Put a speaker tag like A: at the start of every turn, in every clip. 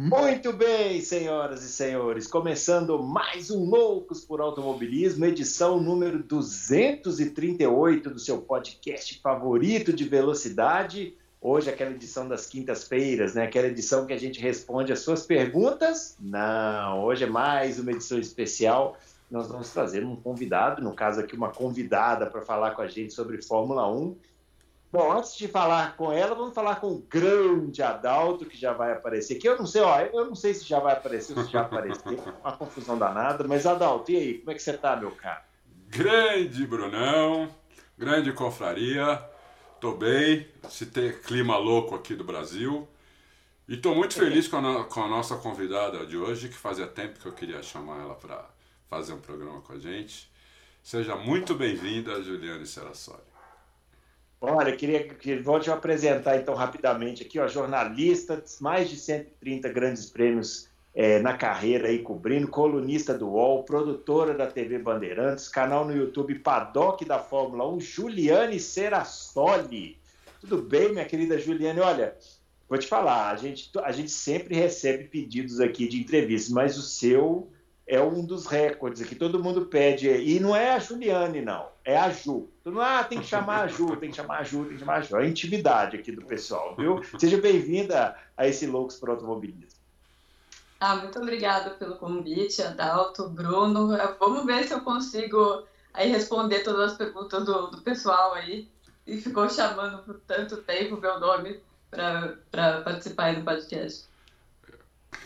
A: Muito bem, senhoras e senhores, começando mais um Loucos por Automobilismo, edição número 238 do seu podcast favorito de velocidade. Hoje, aquela edição das quintas-feiras, né? Aquela edição que a gente responde as suas perguntas. Não, hoje é mais uma edição especial. Nós vamos trazer um convidado, no caso aqui, uma convidada para falar com a gente sobre Fórmula 1. Bom, antes de falar com ela, vamos falar com o grande Adalto, que já vai aparecer aqui. Eu não sei, ó, eu não sei se já vai aparecer ou se já apareceu, uma confusão danada, mas Adalto, e aí, como é que você tá, meu caro?
B: Grande Brunão, grande confraria, tô bem, se ter clima louco aqui do Brasil. E tô muito feliz com a, com a nossa convidada de hoje, que fazia tempo que eu queria chamar ela para fazer um programa com a gente. Seja muito bem-vinda, Juliane Serassoli.
A: Olha, queria que vou te apresentar então rapidamente aqui, ó, jornalista, mais de 130 grandes prêmios é, na carreira aí cobrindo, colunista do UOL, produtora da TV Bandeirantes, canal no YouTube Paddock da Fórmula 1, Juliane Serassoli. Tudo bem, minha querida Juliane? Olha, vou te falar, a gente, a gente sempre recebe pedidos aqui de entrevistas, mas o seu é um dos recordes aqui. Todo mundo pede. E não é a Juliane, não. É a Ju. Todo ah, tem que chamar a Ju, tem que chamar a Ju, tem que chamar a Ju. É a intimidade aqui do pessoal, viu? Seja bem-vinda a esse Loucos para Automobilismo.
C: Ah, muito obrigada pelo convite, Adalto, Bruno. Vamos ver se eu consigo aí responder todas as perguntas do, do pessoal aí. E ficou chamando por tanto tempo meu nome para participar aí do podcast.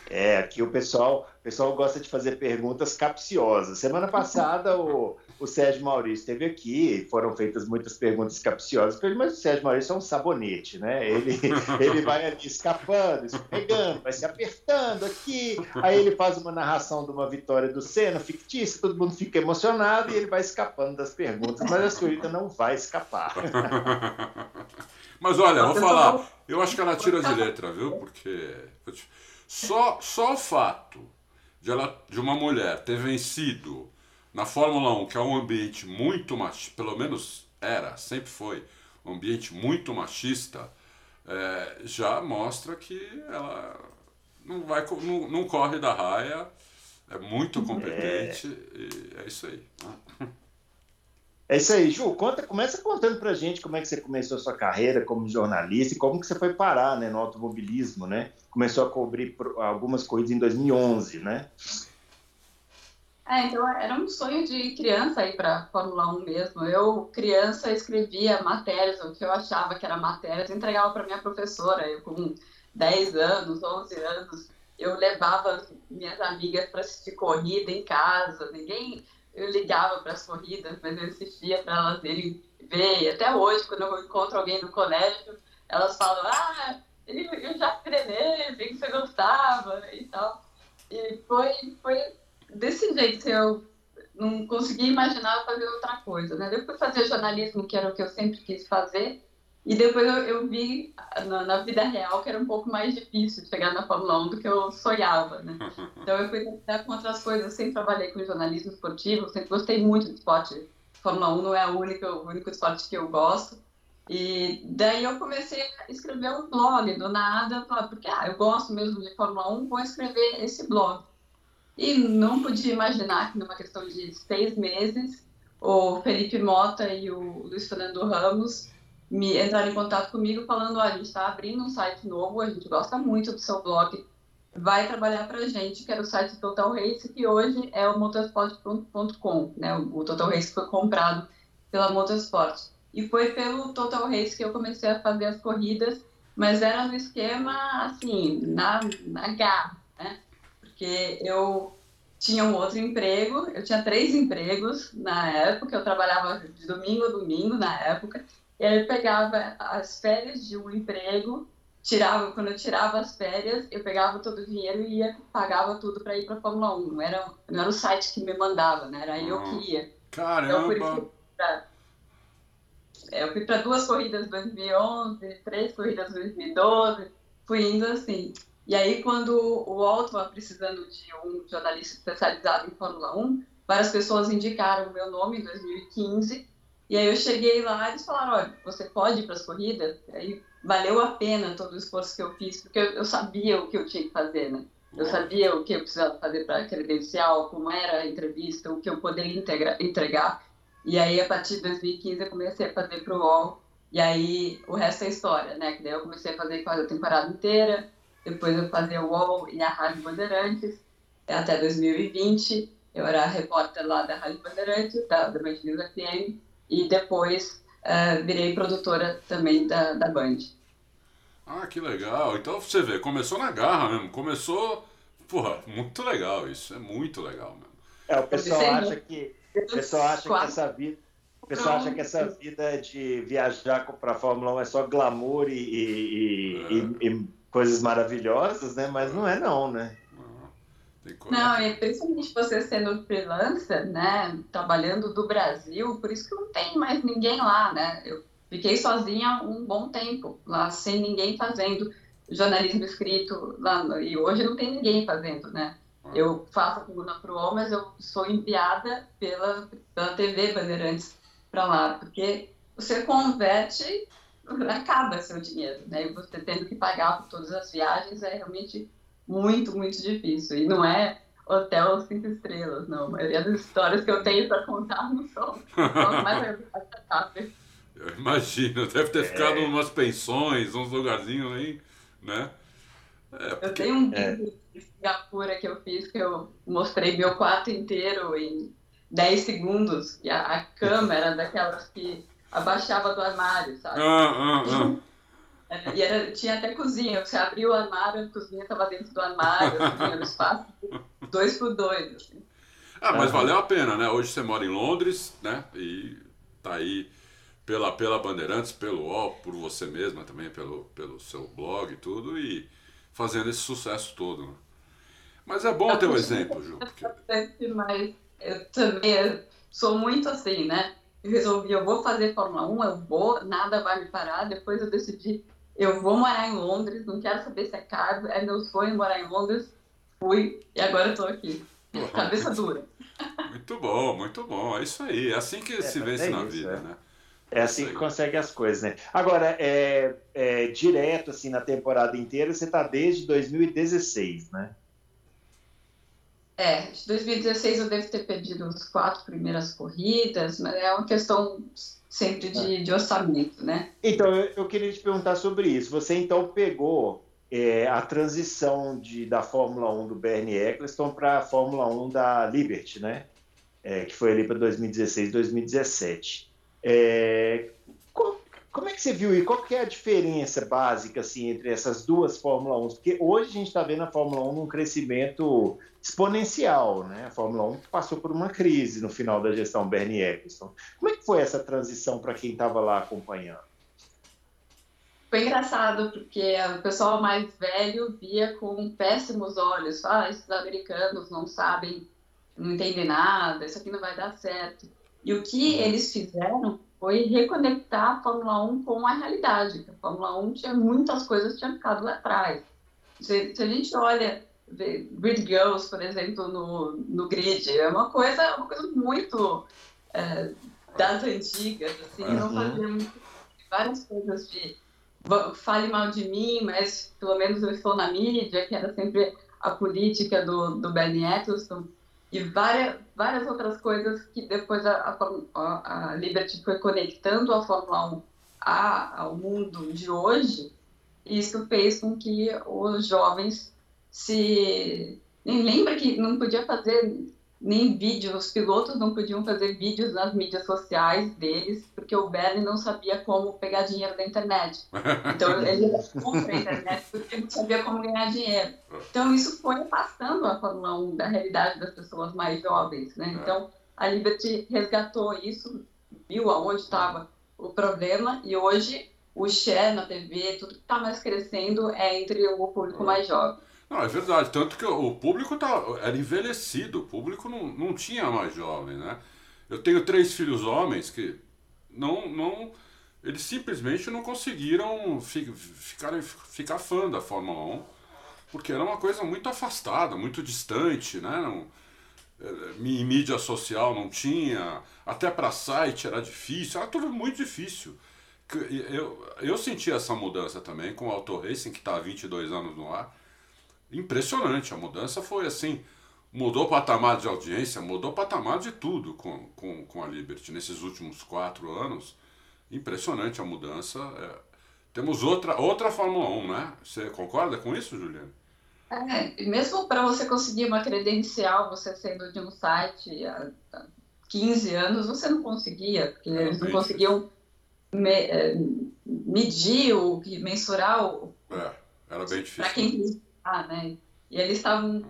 A: É, aqui o pessoal, o pessoal gosta de fazer perguntas capciosas. Semana passada o, o Sérgio Maurício esteve aqui, foram feitas muitas perguntas capciosas para ele, mas o Sérgio Maurício é um sabonete, né? Ele, ele vai ali escapando, escorregando, vai se apertando aqui, aí ele faz uma narração de uma vitória do Senna, fictícia, todo mundo fica emocionado e ele vai escapando das perguntas, mas a senhorita não vai escapar.
B: Mas olha, vou falar, eu acho que ela tira de letra, viu? Porque só, só o fato de, ela, de uma mulher ter vencido na Fórmula 1, que é um ambiente muito machista, pelo menos era, sempre foi, um ambiente muito machista, é, já mostra que ela não, vai, não, não corre da raia, é muito competente, é. e é isso aí.
A: É isso aí, Ju, conta, começa contando pra gente como é que você começou a sua carreira como jornalista e como que você foi parar né, no automobilismo, né? Começou a cobrir algumas corridas em 2011, né?
C: É, então era um sonho de criança ir para Fórmula 1 mesmo. Eu, criança, escrevia matérias, o que eu achava que era matérias, entregava para minha professora. Eu, com 10 anos, 11 anos, eu levava minhas amigas para assistir corrida em casa. Ninguém eu ligava para as corridas, mas eu assistia para elas irem ver. E até hoje, quando eu encontro alguém no colégio, elas falam: Ah, eu já treinei, vi que você gostava e tal. E foi, foi desse jeito que eu não conseguia imaginar fazer outra coisa. Né? Depois fazer jornalismo, que era o que eu sempre quis fazer. E depois eu, eu vi na, na, vida real que era um pouco mais difícil chegar na Fórmula 1 do que eu sonhava, né? Então eu fui tentar com outras coisas, eu sempre trabalhei com jornalismo esportivo, sempre gostei muito de esporte. Fórmula 1 não é o único, o único esporte que eu gosto. E daí eu comecei a escrever um blog do nada, porque ah, eu gosto mesmo de Fórmula 1, vou escrever esse blog. E não podia imaginar que numa questão de seis meses, o Felipe Mota e o Luiz Fernando Ramos me entraram em contato comigo falando, olha, a gente está abrindo um site novo, a gente gosta muito do seu blog, vai trabalhar para a gente, que era o site Total Race, que hoje é o motorsport.com, né? O Total Race foi comprado pela Motorsport. E foi pelo Total Race que eu comecei a fazer as corridas, mas era no esquema, assim, na, na garra, né? Porque eu tinha um outro emprego, eu tinha três empregos na época, eu trabalhava de domingo a domingo na época, e aí eu pegava as férias de um emprego, tirava, quando eu tirava as férias, eu pegava todo o dinheiro e ia, pagava tudo para ir para Fórmula 1. Não era, não era o site que me mandava, né? Era eu que ia.
B: Caramba!
C: Então, eu fui para duas corridas em 2011, três corridas em 2012, fui indo assim. E aí, quando o UOL estava precisando de um jornalista especializado em Fórmula 1, várias pessoas indicaram o meu nome em 2015 e aí eu cheguei lá e eles falaram, olha, você pode ir para as corridas? Aí valeu a pena todo o esforço que eu fiz, porque eu, eu sabia o que eu tinha que fazer, né? Eu sabia o que eu precisava fazer para credencial, como era a entrevista, o que eu poderia integra, entregar. E aí, a partir de 2015, eu comecei a fazer para o UOL. E aí, o resto é história, né? Que daí eu comecei a fazer quase a temporada inteira. Depois eu fazia o UOL e a Rádio Bandeirantes. Até 2020, eu era repórter lá da Rádio Bandeirantes, da, da Band News FM. E depois uh, virei produtora também da, da Band.
B: Ah, que legal. Então você vê, começou na garra mesmo. Começou. Porra, muito legal isso. É muito legal mesmo.
A: É, o pessoal acha que. O pessoal acha que essa vida. O pessoal acha que essa vida de viajar para a Fórmula 1 é só glamour e, e, é. e, e, coisas maravilhosas, né? Mas não é não, né?
C: Não, e principalmente você sendo freelancer, né? Trabalhando do Brasil, por isso que não tem mais ninguém lá, né? Eu Fiquei sozinha um bom tempo lá, sem ninguém fazendo jornalismo escrito lá. E hoje não tem ninguém fazendo, né? Ah. Eu faço a coluna pro UOL, mas eu sou enviada pela, pela TV Bandeirantes para lá, porque você converte, acaba seu dinheiro, né? E você tendo que pagar por todas as viagens é realmente muito, muito difícil. E não é hotel cinco estrelas, não. A maioria das histórias que eu tenho para contar não são, são mais agradáveis.
B: Eu imagino, deve ter é. ficado em umas pensões, uns lugarzinhos aí, né?
C: É, porque... Eu tenho um é. vídeo de Singapura que eu fiz que eu mostrei meu quarto inteiro em 10 segundos e a, a câmera daquelas que abaixava do armário, sabe?
B: Ah, ah, ah.
C: É, e era, tinha até cozinha. Você abriu o armário, a cozinha estava dentro do armário, assim, era um espaço dois por dois. Assim.
B: Ah, mas valeu a pena, né? Hoje você mora em Londres, né? E tá aí pela, pela Bandeirantes, pelo UOL, por você mesma também, pelo, pelo seu blog e tudo, e fazendo esse sucesso todo. Né? Mas é bom ter um exemplo, Ju. Porque...
C: Mas eu também sou muito assim, né? Eu resolvi, eu vou fazer Fórmula 1, eu vou, nada vai me parar. Depois eu decidi, eu vou morar em Londres, não quero saber se é caro, é meu sonho morar em Londres. Fui e agora eu tô aqui. Cabeça dura.
B: Muito bom, muito bom. É isso aí. É assim que é, se vence é na isso, vida, é. né?
A: É assim que consegue as coisas, né? Agora, é, é, direto assim na temporada inteira, você está desde 2016, né?
C: É, de 2016 eu devo ter perdido as quatro primeiras corridas, mas é uma questão sempre de, é. de orçamento, né?
A: Então, eu, eu, queria te perguntar sobre isso. Você então pegou é, a transição de, da Fórmula 1 do Bernie Eccleston para a Fórmula 1 da Liberty, né? É, que foi ali para 2016, 2017. É, como é que você viu e qual que é a diferença básica assim entre essas duas Fórmula 1? Porque hoje a gente está vendo a Fórmula 1 num crescimento exponencial, né? A Fórmula 1 passou por uma crise no final da gestão Bernie Eccleston. Como é que foi essa transição para quem estava lá acompanhando?
C: Foi engraçado porque o pessoal mais velho via com péssimos olhos. Ah, esses americanos não sabem, não entendem nada, isso aqui não vai dar certo. E o que uhum. eles fizeram foi reconectar a Fórmula 1 com a realidade. A Fórmula 1 tinha muitas coisas que tinham ficado lá atrás. Se, se a gente olha Grid Girls, por exemplo, no, no grid, é uma coisa, uma coisa muito é, das antigas, assim, uhum. não fazia várias coisas de fale mal de mim, mas pelo menos eu estou na mídia, que era sempre a política do, do Bernie Eccleston. E várias, várias outras coisas que depois a, a, a Liberty foi conectando a Fórmula 1 a, ao mundo de hoje, isso fez com que os jovens se. Nem lembra que não podia fazer nem vídeos, os pilotos não podiam fazer vídeos nas mídias sociais deles, porque o Bernie não sabia como pegar dinheiro da internet. Então ele contra a internet porque não sabia como ganhar dinheiro. Então isso foi afastando a Fórmula 1 da realidade das pessoas mais jovens, né? Então a Liberty resgatou isso, viu aonde estava o problema e hoje o share na TV, tudo que está mais crescendo é entre o público mais jovem.
B: Não, é verdade. Tanto que o público tá, era envelhecido, o público não, não tinha mais jovem, né? Eu tenho três filhos homens que não. não eles simplesmente não conseguiram fi, ficar, ficar fã da Fórmula 1, porque era uma coisa muito afastada, muito distante, né? Não, é, em mídia social não tinha, até para site era difícil, era tudo muito difícil. eu, eu senti essa mudança também com o Auto Racing, que está há 22 anos no ar. Impressionante, a mudança foi assim, mudou o patamar de audiência, mudou o patamar de tudo com, com, com a Liberty nesses últimos quatro anos. Impressionante a mudança. É, temos outra, outra Fórmula 1, né? Você concorda com isso, Juliana?
C: É, mesmo para você conseguir uma credencial, você sendo de um site há 15 anos, você não conseguia, porque é, eles não conseguiam me, é, medir, o, mensurar o.
B: É, era bem difícil.
C: Para quem quis ah, né? E eles estavam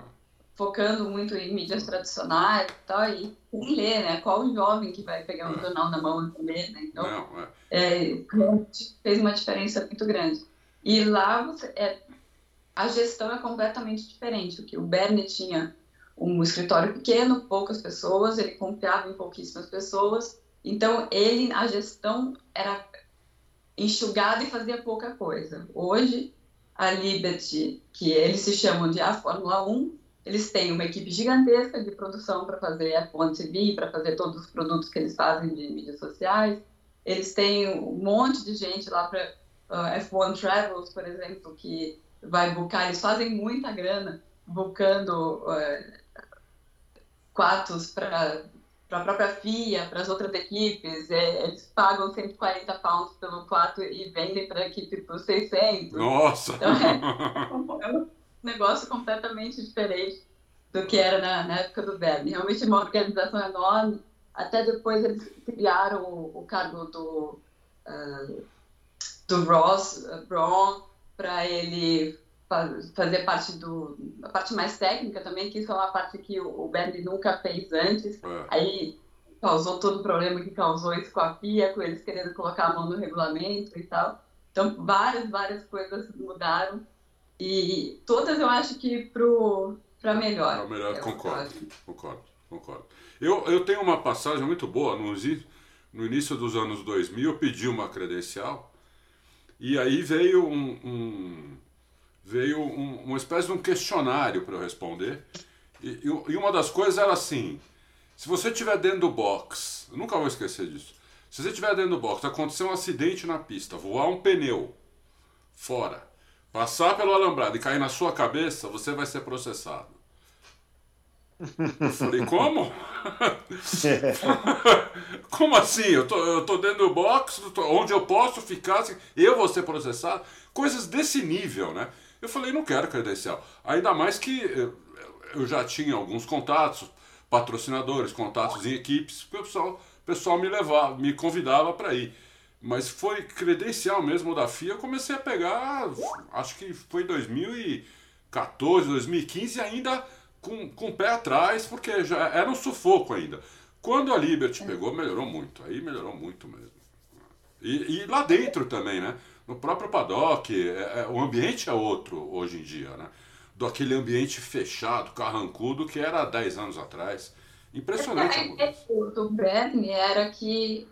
C: focando muito em mídias tradicionais e tal, e quem lê, né? Qual o jovem que vai pegar um jornal na mão e ler, né? Então, não, é. É, fez uma diferença muito grande. E lá você, é, a gestão é completamente diferente. O que o Bernie tinha um escritório pequeno, poucas pessoas, ele confiava em pouquíssimas pessoas. Então, ele, a gestão era enxugada e fazia pouca coisa. Hoje, a Liberty, que eles se chamam de a Fórmula 1, eles têm uma equipe gigantesca de produção para fazer F1 TV, para fazer todos os produtos que eles fazem de mídias sociais. Eles têm um monte de gente lá para uh, F1 Travels, por exemplo, que vai buscar. Eles fazem muita grana buscando uh, quartos para para a própria FIA, para as outras equipes, é, eles pagam 140 pounds pelo quarto e vendem para a equipe por 600.
B: Nossa! Então,
C: é, um negócio completamente diferente do que era na, na época do Bernie. Realmente uma organização enorme. Até depois eles criaram o, o cargo do, uh, do Ross uh, Braun para ele fazer parte do a parte mais técnica também, que isso é uma parte que o, o Bernie nunca fez antes. É. Aí causou todo o problema que causou isso com a FIA, com eles querendo colocar a mão no regulamento e tal. Então, várias, várias coisas mudaram. E todas eu acho que para melhor.
B: Para melhor, concordo, concordo, concordo. Eu, eu tenho uma passagem muito boa. No, no início dos anos 2000, eu pedi uma credencial e aí veio um, um veio um, uma espécie de um questionário para eu responder. E, e, uma das coisas era assim: se você estiver dentro do box, eu nunca vou esquecer disso. Se você estiver dentro do box, acontecer um acidente na pista, voar um pneu fora, passar pelo alambrado e cair na sua cabeça, você vai ser processado. Eu falei, como? como assim? Eu tô, eu tô dentro do box, onde eu posso ficar, eu vou ser processado? Coisas desse nível, né? Eu falei, não quero credencial. Ainda mais que eu já tinha alguns contatos, patrocinadores, contatos em equipes, que o pessoal, pessoal me levava, me convidava para ir. Mas foi credencial mesmo da FIA, eu comecei a pegar, acho que foi 2014, 2015, ainda com, com o pé atrás, porque já era um sufoco ainda. Quando a Liberty pegou, melhorou muito. Aí melhorou muito mesmo. E, e lá dentro também, né? No próprio paddock, é, é, o ambiente é outro hoje em dia, né? Do aquele ambiente fechado, carrancudo que era há 10 anos atrás. Impressionante a
C: mudança. Do Bernie era que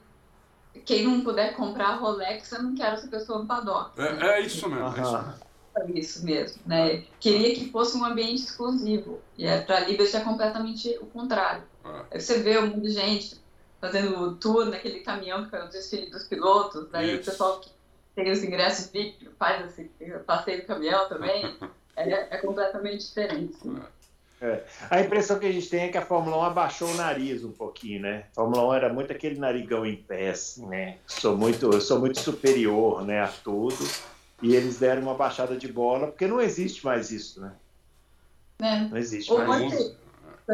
C: quem não puder comprar Rolex, eu não quero essa pessoa no paddock.
B: É, é isso mesmo. É isso mesmo.
C: É isso mesmo, né? Queria que fosse um ambiente exclusivo. E é, para a Liberty é completamente o contrário. É. Aí você vê um monte de gente fazendo tour naquele caminhão que foi o desfile dos pilotos, daí isso. o pessoal que tem os ingressos VIP, faz esse passeio do caminhão também, é, é completamente diferente.
A: É. A impressão que a gente tem é que a Fórmula 1 abaixou o nariz um pouquinho, né? A Fórmula 1 era muito aquele narigão em pé, assim, né? Sou muito, eu sou muito superior né, a tudo. E eles deram uma baixada de bola, porque não existe mais isso, né?
C: É.
A: Não existe mais isso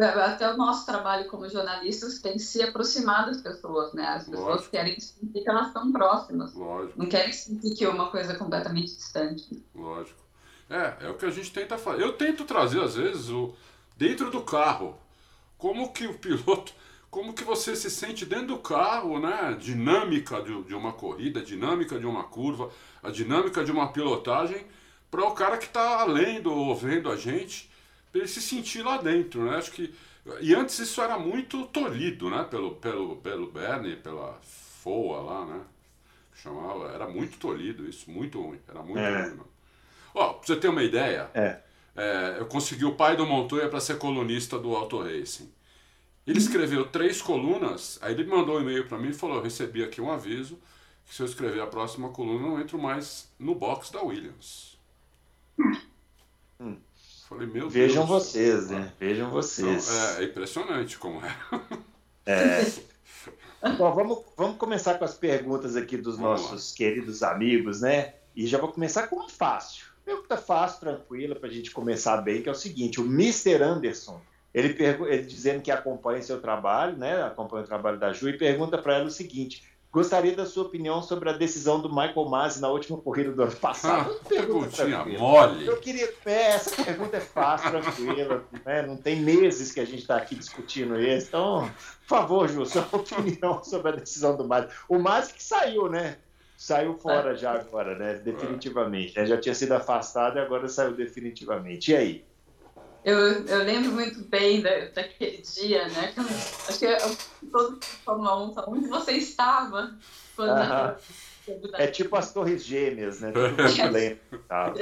C: até o nosso trabalho como jornalistas tem que se aproximar das pessoas, né? As pessoas Lógico. querem sentir que elas estão próximas.
B: Lógico.
C: Não querem sentir que é uma coisa completamente distante.
B: Lógico. É, é o que a gente tenta fazer. Eu tento trazer, às vezes, o dentro do carro. Como que o piloto. Como que você se sente dentro do carro, né? Dinâmica de, de uma corrida, dinâmica de uma curva, a dinâmica de uma pilotagem, para o cara que está lendo ou vendo a gente ele se sentir lá dentro, né? Acho que e antes isso era muito tolhido, né? Pelo pelo pelo Bernie, pela FOA lá, né? Chamava, era muito tolhido isso, muito ruim, era muito é. ruim. Ó, pra você ter uma ideia,
A: é.
B: É, eu consegui o pai do Montoya para ser colunista do Auto Racing. Ele escreveu três colunas, aí ele mandou um e-mail para mim e falou: eu recebi aqui um aviso que se eu escrever a próxima coluna, eu não entro mais no box da Williams.
A: Hum.
B: Falei, meu
A: Vejam
B: Deus.
A: vocês, né? Vejam vocês.
B: Então, é, é impressionante como é.
A: É. Bom, vamos, vamos começar com as perguntas aqui dos
B: Vamos
A: nossos queridos amigos, né? E já vou começar com uma fácil. Pergunta fácil, tranquila, para a gente começar bem, que é o seguinte: o Mr. Anderson, ele, ele dizendo que acompanha seu trabalho, né? Acompanha o trabalho da Ju, e pergunta para ela o seguinte: gostaria da sua opinião sobre a decisão do Michael Masi na última corrida do ano passado. Pergunta
B: Perguntinha mole.
A: Eu queria. É, essa pergunta é fácil, tranquila. Né? Não tem meses que a gente está aqui discutindo isso. Então, por favor, Ju, sua opinião sobre a decisão do Masi. O Masi que saiu, né? Saiu fora já agora, né? Definitivamente. né? Já tinha sido afastado e agora saiu definitivamente. E aí?
C: Eu, eu lembro muito bem da, daquele dia, né? acho que eu, todo Fórmula 1 fala, onde você estava quando
A: Aham. É tipo as Torres Gêmeas, né? Todo mundo lembra. Tá?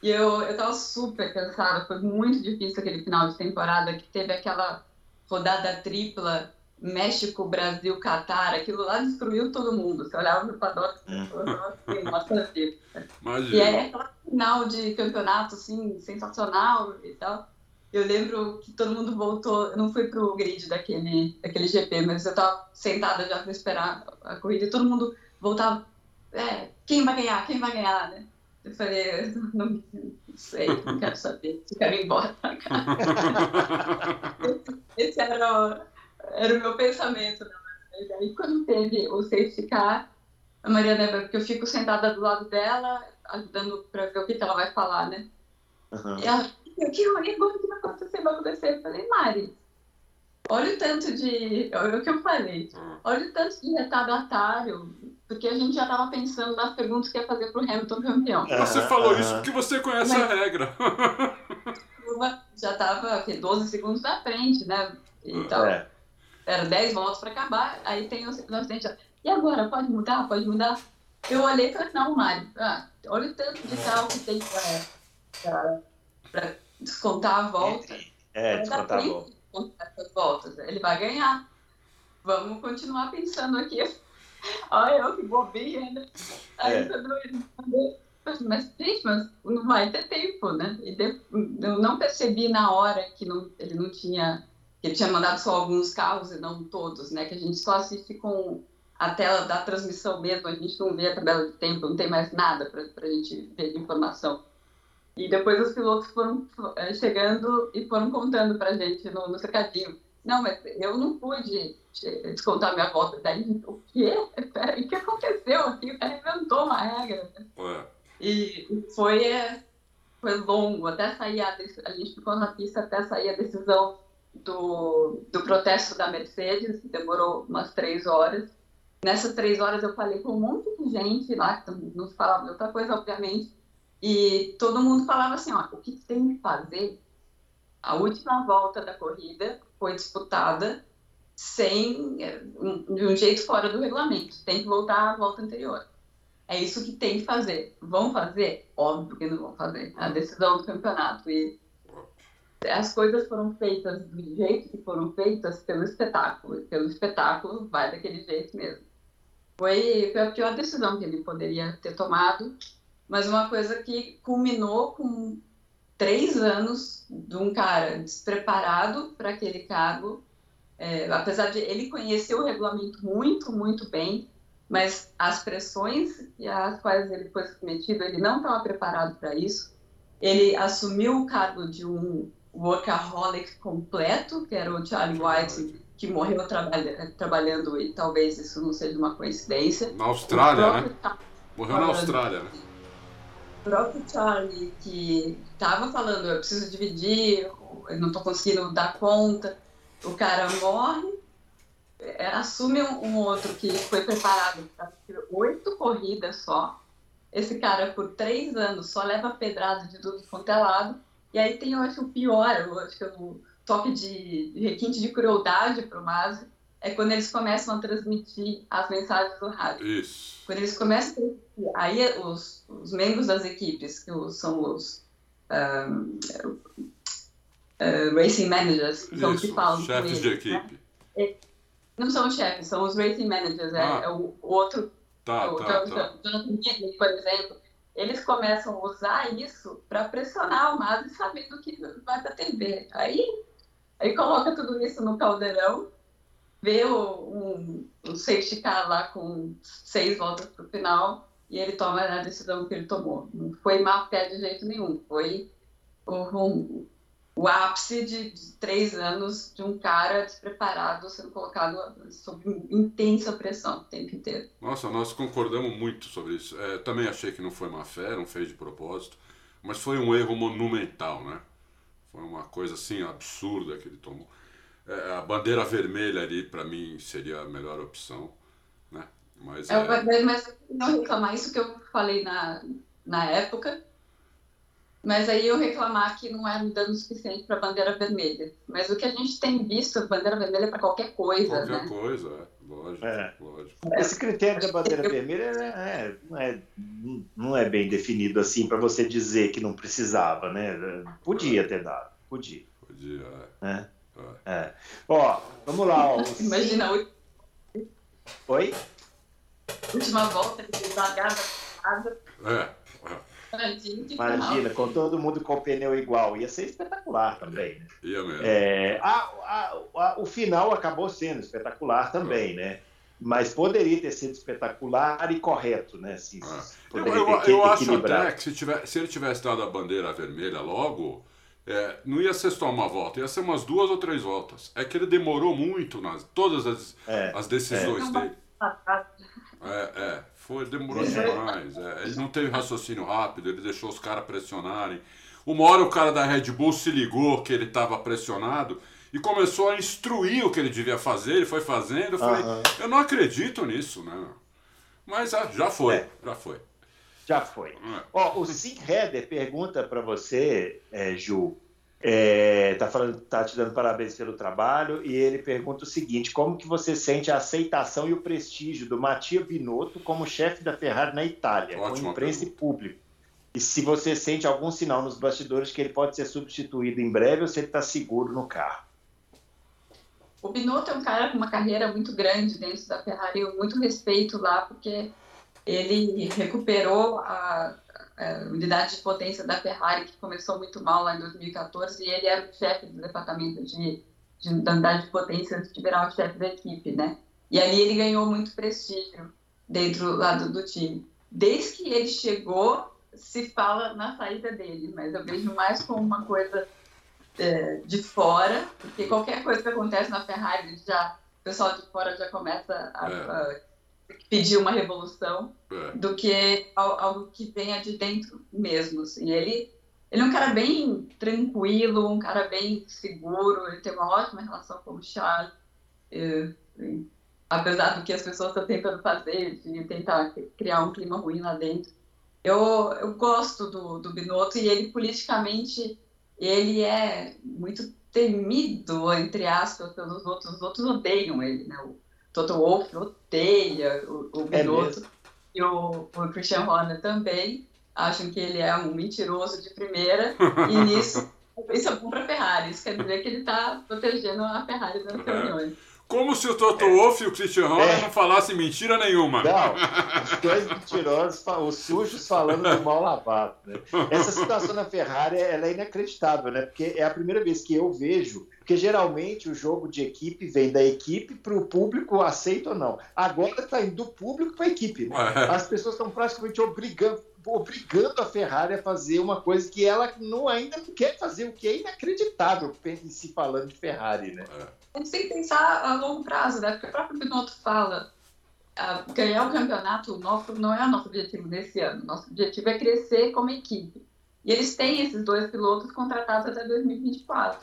C: E eu, eu tava super cansada, foi muito difícil aquele final de temporada, que teve aquela rodada tripla México, Brasil, Catar, aquilo lá destruiu todo mundo. Você olhava pro paddock e
A: Hum.
C: falava assim, nossa. E é aquela final de campeonato, assim, sensacional e tal. Eu lembro que todo mundo voltou, eu não fui pro grid daquele, daquele GP, mas eu tava sentada já pra esperar a corrida e todo mundo voltava, é, quem vai ganhar, quem vai ganhar, né? Eu falei, não, não sei, não quero saber, eu quero ir embora pra cá. Esse era o, era o meu pensamento, na verdade. Aí quando teve o safety car, a Mariana, porque eu fico sentada do lado dela, ajudando para ver o que, que ela vai falar, né?
A: Uhum.
C: E ela, o que, e agora o que vai acontecer? Vai acontecer? Eu falei, Mari, olha o tanto de. Olha o que eu falei. Olha o tanto de retardatário, porque a gente já estava pensando nas perguntas que ia fazer pro Hamilton campeão.
B: Você falou isso porque você conhece a regra.
C: Já estava 12 segundos na frente, né? E tal.
A: É.
C: Era 10 voltas para acabar, aí tem o acidente. E agora? Pode mudar? Pode mudar? Eu olhei e falei, não, Mário, ah, olha o tanto de carro que tem para descontar a volta.
A: É,
C: Vai dar
A: descontar a volta.
C: descontar essas voltas. Ele vai ganhar. Vamos continuar pensando aqui. Olha eu que bobinha, né? Aí
A: É.
C: mas, gente, mas não vai ter tempo, né? E de- eu não percebi na hora que não, ele não tinha, ele tinha mandado só alguns carros e não todos, né? Que a gente só assiste com a tela da transmissão mesmo, a gente não vê a tabela de tempo, não tem mais nada para a gente ver de informação. E depois os pilotos foram eh, chegando e foram contando pra gente no, no cercadinho. Não, mas eu não pude eh, descontar minha volta. Daí, o quê? Peraí, o que aconteceu aqui? O cara inventou uma regra.
B: É.
C: E e foi, é, foi longo, até sair a, a gente ficou na pista até sair a decisão do, do protesto da Mercedes, demorou umas três horas. Nessas três horas eu falei com um monte de gente lá, que não falava outra coisa, obviamente, e todo mundo falava assim, ó, o que tem que fazer? A última volta da corrida foi disputada sem, eh, de um jeito fora do regulamento, tem que voltar à volta anterior. É isso que tem que fazer. Vão fazer? Óbvio que não vão fazer. A decisão do campeonato. E as coisas foram feitas do jeito que foram feitas pelo espetáculo. Pelo espetáculo vai daquele jeito mesmo. Foi, foi a pior decisão que ele poderia ter tomado, mas uma coisa que culminou com três anos de um cara despreparado para aquele cargo, é, apesar de ele conhecer o regulamento muito, muito bem, mas as pressões às quais ele foi submetido, ele não estava preparado para isso. Ele assumiu o cargo de um workaholic completo, que era o Charlie White, que morreu trabalha, trabalhando, e talvez isso não seja uma coincidência.
B: Na Austrália, né?
C: Charlie
B: Morreu na Austrália, né?
C: o próprio Charlie, que estava falando, eu preciso dividir, eu não estou conseguindo dar conta, o cara morre, é, assume um, um outro que foi preparado para oito corridas só. Esse cara, por três anos, só leva pedrada de tudo quanto é lado. E aí tem, eu acho, o pior, eu acho que é o toque de, de requinte de crueldade para o Masi, é quando eles começam a transmitir as mensagens do rádio.
B: Isso.
C: Quando eles começam a aí os, os membros das equipes, que são os um, uh, racing managers, que são os que
B: Isso.
C: falam com
B: Chefes de
C: eles, né?
B: equipe.
C: Não são os chefes, são os racing managers. É, ah. é o, o, outro.
B: Tá,
C: o,
B: tá,
C: o,
B: tá.
C: Jonathan Gidley, por exemplo. Eles começam a usar isso para pressionar o Mas e sabendo que vai para TV. Aí, aí coloca tudo isso no caldeirão, vê o, um, um safety car lá com seis voltas para o final e ele toma a decisão que ele tomou. Não foi má fé de jeito nenhum, foi um, o ápice de, de, três anos de um cara despreparado sendo colocado sob intensa pressão o tempo inteiro.
B: Nossa, nós concordamos muito sobre isso. É, também achei que não foi má fé, não fez de propósito, mas foi um erro monumental, né? Foi uma coisa assim absurda que ele tomou. É, a bandeira vermelha ali, para mim, seria a melhor opção. Mas,
C: é, é... mas não reclamar isso que eu falei na, na época, mas aí eu reclamar que não é um dano suficiente para bandeira vermelha. Mas o que a gente tem visto, bandeira vermelha é para qualquer coisa.
B: Qualquer
C: né?
B: coisa, é. Lógico, é. lógico.
A: Esse critério da bandeira vermelha é, não, é, não é bem definido assim para você dizer que não precisava, né? Podia ter dado, podia.
B: Podia,
A: é. é. é. Ó, vamos lá. Ó,
C: Imagina.
A: Oi?
C: última volta, devagar casa.
B: É.
A: Imagina, com todo mundo com o pneu igual. Ia ser espetacular também. Né?
B: Ia mesmo.
A: É, a, a, a, o final acabou sendo espetacular também, é. né? Mas poderia ter sido espetacular e correto, né? Assim,
B: é. Eu, eu, eu acho até que se, tiver, se ele tivesse dado a bandeira vermelha logo, é, não ia ser só uma volta, ia ser umas duas ou três voltas. É que ele demorou muito nas todas as, é, as decisões é. dele. É, é, foi, demorou demais. É. Ele não teve raciocínio rápido, ele deixou os caras pressionarem. Uma hora o cara da Red Bull se ligou que ele estava pressionado e começou a instruir o que ele devia fazer, ele foi fazendo. Eu falei, uhum. eu não acredito nisso, né? Mas ah, já foi, é. já foi.
A: Já foi. É. Ó, o Sim Header pergunta para você, é, Ju, é, tá, falando, tá te dando parabéns pelo trabalho e ele pergunta o seguinte: como que você sente a aceitação e o prestígio do Mattia Binotto como chefe da Ferrari na Itália, Ótima com imprensa pergunta. e público? E se você sente algum sinal nos bastidores que ele pode ser substituído em breve ou se ele está seguro no carro?
C: O Binotto é um cara com uma carreira muito grande dentro da Ferrari, muito respeito lá, porque ele recuperou a, é, unidade de potência da Ferrari, que começou muito mal lá em 2014, e ele era o chefe do departamento de, de da unidade de potência antes de virar o chefe da equipe, né? E ali ele ganhou muito prestígio dentro lá do, do time. Desde que ele chegou, se fala na saída dele, mas eu vejo mais como uma coisa é, de fora, porque qualquer coisa que acontece na Ferrari, já, o pessoal de fora já começa a, é. a pedir uma revolução é. do que algo que venha de dentro mesmo. Assim. Ele, ele é um cara bem tranquilo, um cara bem seguro, ele tem uma ótima relação com o Charles, apesar do que as pessoas estão tentando fazer, de tentar criar um clima ruim lá dentro. Eu, eu gosto do, do Binotto e ele politicamente ele é muito temido, entre aspas, pelos outros. Os outros odeiam ele, né? O, Toto Wolff odeia o, o Binotto. É e o, o Christian Horner também. Acham que ele é um mentiroso de primeira. e nisso, isso é bom para Ferrari. Isso quer dizer que ele está protegendo a Ferrari das reuniões.
B: Como se o Toto é. Wolff e o Christian Horner é. não falassem mentira nenhuma.
A: Não, os dois mentirosos, os sujos falando do mal lavado. Né? Essa situação na Ferrari ela é inacreditável, né? Porque é a primeira vez que eu vejo, porque geralmente o jogo de equipe vem da equipe para o público, aceita ou não. Agora está indo do público para a equipe. Né? As pessoas estão praticamente obrigando, obrigando a Ferrari a fazer uma coisa que ela não, ainda não quer fazer, o que é inacreditável se falando de Ferrari, né?
C: É a gente tem que pensar a longo prazo, né? Porque o próprio Binotto fala, uh, ganhar o campeonato nosso não é o nosso objetivo desse ano. Nosso objetivo é crescer como equipe. E eles têm esses dois pilotos contratados até 2024.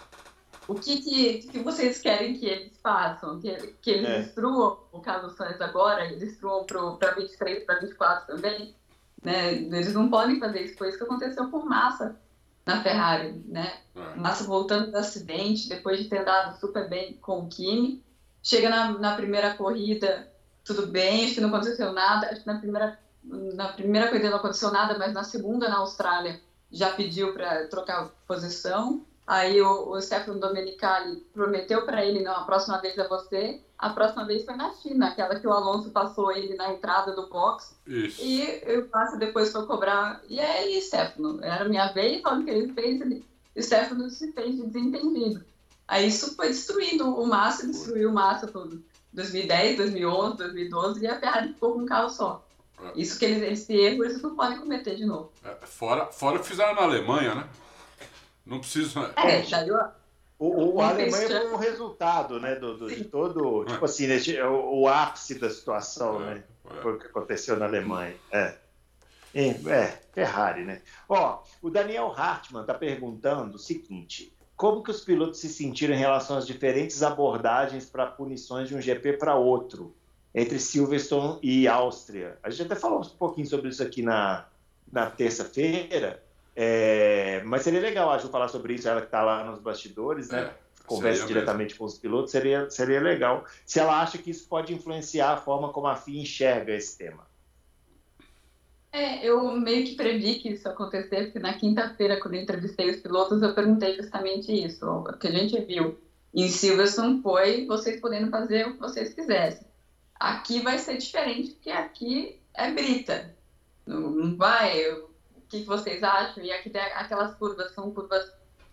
C: O que, que, que vocês querem que eles façam? Que, que eles é. destruam o Carlos Sainz agora? Eles destruam para 23, para 24 também? Né? Eles não podem fazer isso. Foi isso que aconteceu com Massa na Ferrari, né? É. Massa voltando do acidente, depois de ter dado super bem com o Kimi. Chega na, na primeira corrida, tudo bem, acho que não aconteceu nada. Acho que na primeira, na primeira corrida não aconteceu nada, mas na segunda, na Austrália, já pediu para trocar posição. Aí o, o Stefano Domenicali prometeu para ele, não, a próxima vez é você. A próxima vez foi na China, aquela que o Alonso passou ele na entrada do box.
B: Isso.
C: E eu passo depois para cobrar. E aí, Stefano, era minha vez, olha o que ele fez. Ele, o Stefano se fez de desentendido. Aí isso foi destruindo o Massa, destruiu o Massa todo. 2010, 2011, 2012, e a Ferrari ficou com um carro só. É. Isso que eles, esse erro eles não podem cometer de novo.
B: É, fora, fora o que fizeram na Alemanha, né? Não precisa.
C: É, daí eu,
A: o, o Alemanha foi um resultado, né, do, do de todo, tipo assim, né, o, o, ápice da situação, é, né, é. foi o que aconteceu na Alemanha. É. É, Ferrari, né? Ó, o Daniel Hartmann está perguntando o seguinte: como que os pilotos se sentiram em relação às diferentes abordagens para punições de um GP para outro, entre Silverstone e Áustria? A gente até falou um pouquinho sobre isso aqui na, na terça-feira, é, mas seria legal a Ju falar sobre isso, ela que está lá nos bastidores, né? É, Conversa diretamente mesmo. com os pilotos, seria, seria legal. Se ela acha que isso pode influenciar a forma como a FIA enxerga esse tema.
C: É, eu meio que previ que isso acontecesse, porque na quinta-feira, quando eu entrevistei os pilotos, eu perguntei justamente isso. O que a gente viu em Silverstone foi vocês podendo fazer o que vocês quisessem. Aqui vai ser diferente, porque aqui é brita. Não vai, que vocês acham? E aqui tem aquelas curvas, são curvas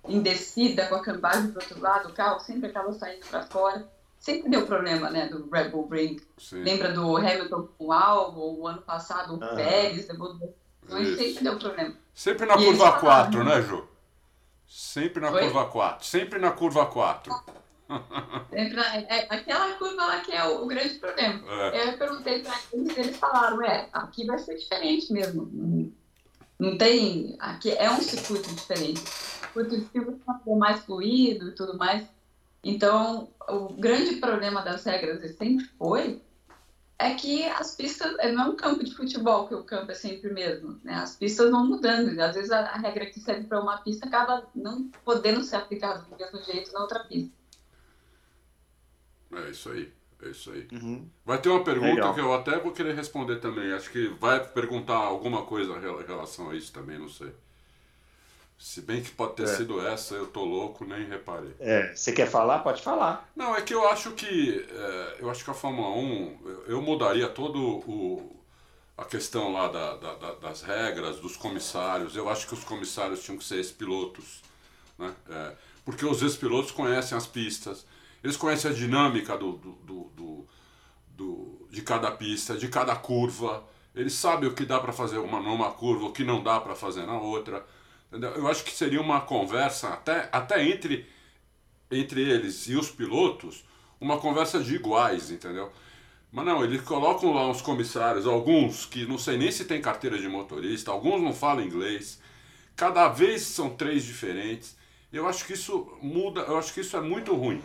C: em descida, com a cambagem do outro lado, o carro sempre acaba saindo para fora. Sempre deu problema, né, do Red Bull Ring. Sim. Lembra do Hamilton com o Albon, o ano passado o ah. Pérez, mas sempre deu problema.
B: Sempre na e curva 4, né, Ju? Sempre na Oi? curva 4. Sempre na curva 4.
C: Sempre na, é, aquela curva lá que é o, o grande problema. É. Eu perguntei para eles eles falaram, é, aqui vai ser diferente mesmo não tem. Aqui é um circuito diferente. O circuito é mais fluido e tudo mais. Então, o grande problema das regras sempre foi é que as pistas não é um campo de futebol que o campo é sempre mesmo, né? As pistas vão mudando, às vezes a, a regra que serve para uma pista acaba não podendo ser aplicada do mesmo jeito na outra pista.
B: É isso aí. É isso aí. Uhum. Vai ter uma pergunta Legal. que eu até vou querer responder também. Acho que vai perguntar alguma coisa em relação a isso também, não sei. Se bem que pode ter é. sido essa, eu tô louco, nem reparei.
A: É, você quer falar? Pode falar.
B: Não, é que eu acho que é, eu acho que a Fórmula 1 eu mudaria todo o a questão lá da, da, da, das regras, dos comissários. Eu acho que os comissários tinham que ser ex-pilotos, né? É, porque os ex-pilotos conhecem as pistas, eles conhecem a dinâmica do, do, do, do, de cada pista, de cada curva. Eles sabem o que dá para fazer uma, numa curva, o que não dá para fazer na outra. Entendeu? Eu acho que seria uma conversa, até, até entre, entre eles e os pilotos, uma conversa de iguais, entendeu? Mas não, eles colocam lá uns comissários, alguns que não sei nem se tem carteira de motorista, alguns não falam inglês. Cada vez são três diferentes. Eu acho que isso muda, eu acho que isso é muito ruim.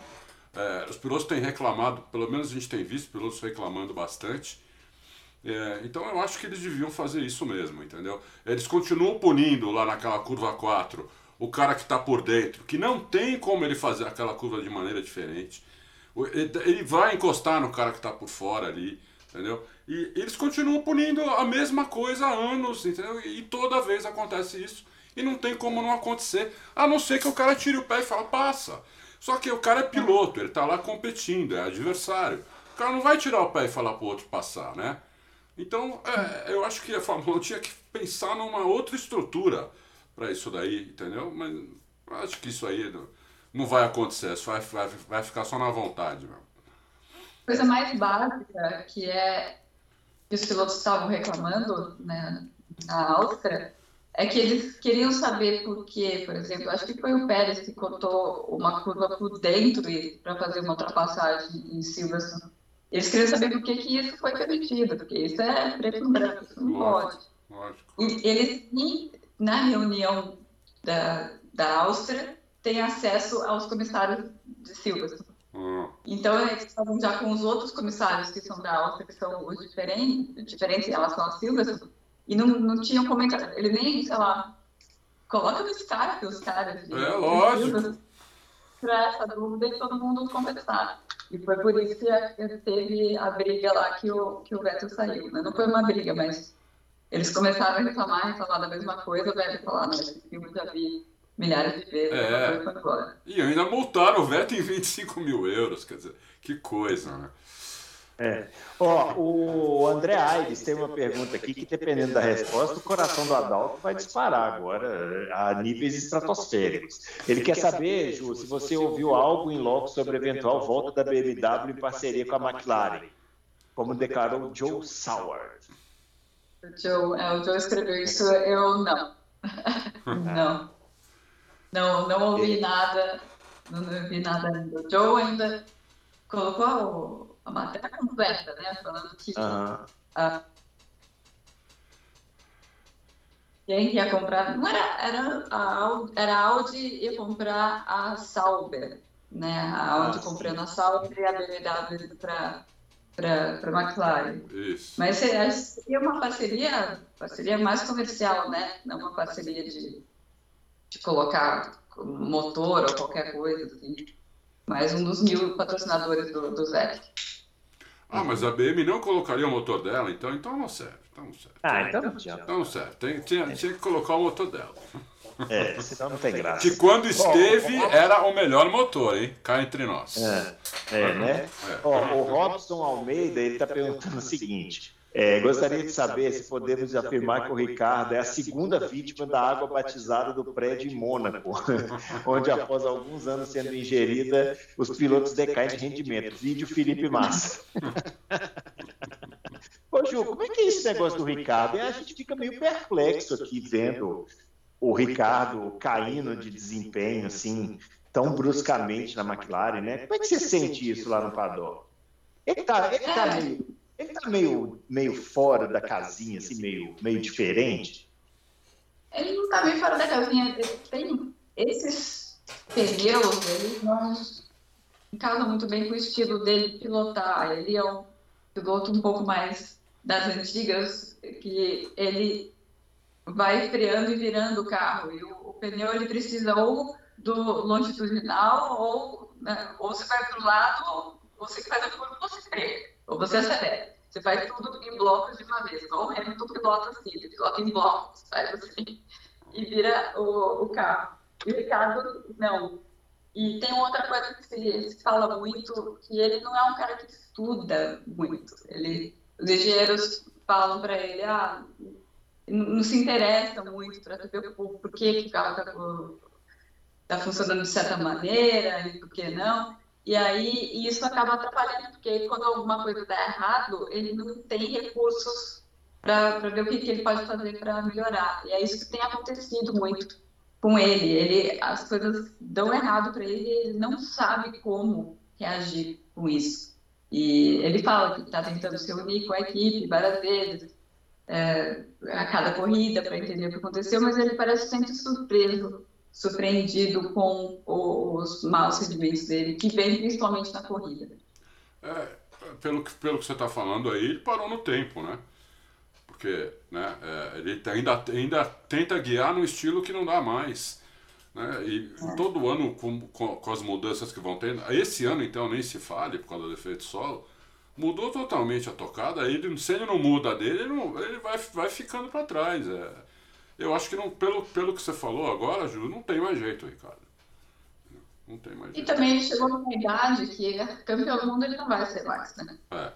B: É, os pilotos têm reclamado, pelo menos a gente tem visto pilotos reclamando bastante. É, então eu acho que eles deviam fazer isso mesmo, entendeu? Eles continuam punindo lá naquela curva 4 o cara que está por dentro, que não tem como ele fazer aquela curva de maneira diferente. Ele vai encostar no cara que está por fora ali, entendeu? E eles continuam punindo a mesma coisa há anos, entendeu? E toda vez acontece isso. E não tem como não acontecer, a não ser que o cara tire o pé e fala, passa. Só que o cara é piloto, ele está lá competindo, é adversário. O cara não vai tirar o pé e falar para o outro passar, né? Então, é, eu acho que a Fórmula 1 tinha que pensar numa outra estrutura para isso daí, entendeu? Mas acho que isso aí não, não vai acontecer, isso vai, vai, vai ficar só na vontade mesmo.
C: Coisa mais básica, que é que os pilotos estavam reclamando né, na Áustria, é que eles queriam saber por quê, por exemplo, acho que foi o Pérez que cortou uma curva por dentro para fazer uma ultrapassagem em Silverstone. Eles queriam saber por que, que isso foi permitido, porque isso é preto e branco, isso não pode. E eles, na reunião da, da Áustria, têm acesso aos comissários de Silverstone. Hum. Então, eles estavam já com os outros comissários que são da Áustria, que são os diferentes, diferentes em relação a Silverstone, e não, não tinham comentário. Ele nem, sei lá, coloca no Skype os caras.
B: É lógico.
C: Para essa dúvida e todo mundo conversar. E foi por isso que teve a briga lá que o, que o Vettel saiu. Né? Não foi uma briga, mas eles começaram a reclamar, reclamar da mesma coisa. O Vettel falou: ah, não, esse filme já vi milhares de vezes.
B: É. E ainda multaram o Vettel em 25 mil euros, quer dizer, que coisa, né?
A: É. Ó, o André Aires tem uma pergunta aqui que, dependendo da resposta, o coração do Adalto vai disparar agora a níveis estratosféricos. Ele quer saber, Ju, se você ouviu algo em loco sobre a eventual volta da BMW em parceria com a McLaren, como declarou Joe Sauer.
C: O Joe, é, o Joe escreveu isso, eu não. não. Não, não ouvi nada, não ouvi nada ainda. O Joe ainda colocou a matéria completa, né? Falando que uhum. a, quem ia comprar. Não era, era a, era a Audi ia comprar a Sauber, né? A Audi ah, comprando a Sauber e a BMW para para a McLaren.
B: Isso.
C: Mas seria uma parceria, parceria mais comercial, né? Não uma parceria de, de colocar motor ou qualquer coisa. Assim. Mais um dos mil patrocinadores do, do Zec.
B: Ah, mas a BM não colocaria o motor dela, então, então não serve. Então não serve.
A: Ah, então não tinha.
B: Então não serve. Tem, tinha, tinha que colocar o motor dela.
A: É, senão não tem graça.
B: Que quando esteve era o melhor motor, hein? Cá entre nós.
A: É, é né? É. Ó, o Robson Almeida, ele está perguntando o seguinte. É, gostaria de saber se podemos afirmar que o Ricardo é a segunda vítima da água batizada do prédio em Mônaco, onde após alguns anos sendo ingerida, os pilotos decaem de rendimento. Vídeo Felipe Massa. Ô Ju, como é que é esse negócio do Ricardo? A gente fica meio perplexo aqui vendo o Ricardo caindo de desempenho assim tão bruscamente na McLaren, né? Como é que você sente isso lá no paddock? Ele tá, ele tá meio ele tá meio, meio fora da casinha, assim, meio, meio diferente.
C: Ele não tá meio fora da casinha. Tem esses pneus, ele não casa muito bem com o estilo dele de pilotar. Ele é um piloto um pouco mais das antigas, que ele vai freando e virando o carro. E o, o pneu ele precisa ou do longitudinal, ou, né, ou você vai para o lado, ou você faz a curva, você freia. Ou você acelera. Você faz tudo em blocos de uma vez. Igual o Hamilton pilota assim, ele pilota em blocos, faz assim, e vira o, o carro. E o Ricardo, não. E tem outra coisa que se, se, fala muito, que ele não é um cara que estuda muito. Ele, os engenheiros falam para ele, ah, não se interessa muito para saber por, por que, que o carro está tá funcionando de certa maneira e por que não. E aí isso acaba atrapalhando, porque quando alguma coisa dá errado, ele não tem recursos para ver o que, que ele pode fazer para melhorar. E é isso que tem acontecido muito com ele. ele as coisas dão errado para ele e ele não sabe como reagir com isso. E ele fala que está tentando se unir com a equipe várias vezes, é, a cada corrida, para entender o que aconteceu, mas ele parece sempre surpreso surpreendido com os maus rendimentos dele, que vem principalmente na corrida.
B: É, pelo, que, pelo que você está falando aí, ele parou no tempo, né? Porque né, é, ele ainda, ainda tenta guiar no estilo que não dá mais. Né? E é. todo ano, com, com, com, as mudanças que vão tendo, esse ano então nem se fale por causa do efeito solo, mudou totalmente a tocada. Ele, se ele não muda dele, ele, não, ele vai, vai ficando para trás. É. Eu acho que não, pelo, pelo que você falou agora, Ju, não tem mais jeito, Ricardo. Não tem mais jeito.
C: E também ele chegou numa idade que campeão do mundo ele não vai ser mais, né?
B: É.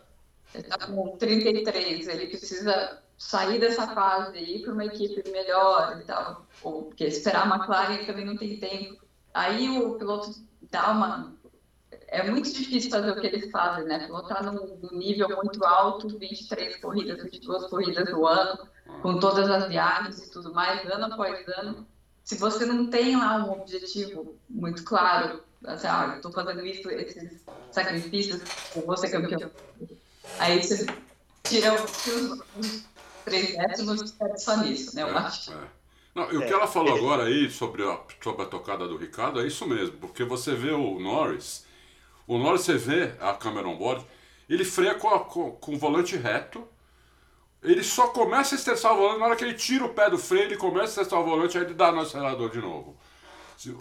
C: Ele tá com 33, ele precisa sair dessa fase e ir para uma equipe melhor e tal. Ou, porque esperar a McLaren também não tem tempo. Aí o piloto dá uma. É muito difícil fazer o que eles fazem, né? Pilotar num, num nível muito alto, 23 corridas, 22 corridas no ano com todas as viagens e tudo mais, ano após ano, se você não tem lá um objetivo muito claro, assim, ah, estou fazendo isso, esses sacrifícios, eu vou ser campeão. Aí você tira os, os três décimos e só nisso, né, eu é, acho. É.
B: Não, e o que ela falou agora aí sobre a, sobre a tocada do Ricardo é isso mesmo, porque você vê o Norris, o Norris você vê a câmera on board, ele freia com, a, com, com o volante reto, ele só começa a estressar o volante na hora que ele tira o pé do freio, ele começa a estressar o volante, aí ele dá no acelerador de novo.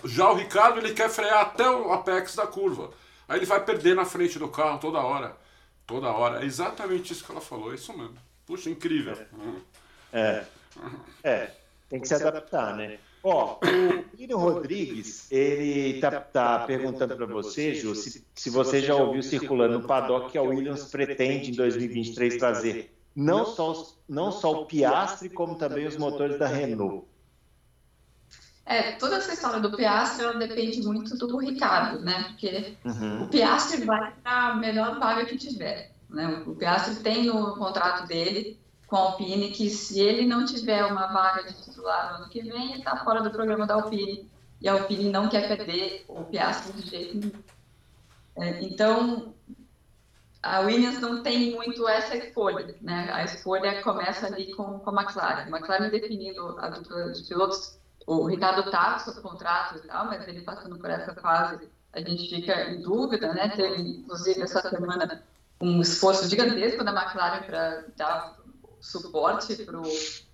B: Já o Ricardo, ele quer frear até o apex da curva. Aí ele vai perder na frente do carro toda hora. Toda hora. É exatamente isso que ela falou, é isso mesmo. Puxa, incrível.
A: É. É. é. Tem que se adaptar, né? Ó, o Plínio Rodrigues, ele tá, tá perguntando para você, Ju, se, se você já ouviu circulando no paddock que a Williams pretende em 2023 trazer não só, os, não só o Piastre, como também os motores da Renault.
C: É, toda essa história do Piastre ela depende muito do Ricardo, né? Porque uhum. o Piastre vai para a melhor vaga que tiver. Né? O Piastre tem no contrato dele com a Alpine que se ele não tiver uma vaga de titular no ano que vem, ele está fora do programa da Alpine. E a Alpine não quer perder o Piastri de jeito nenhum. É, então, a Williams não tem muito essa escolha. Né? A escolha começa ali com, com a McLaren. A McLaren definindo a dupla de pilotos. O Ricardo está sob contrato e tal, mas ele passando por essa fase, a gente fica em dúvida. Né? Teve, inclusive, essa semana um esforço gigantesco da McLaren para dar suporte para o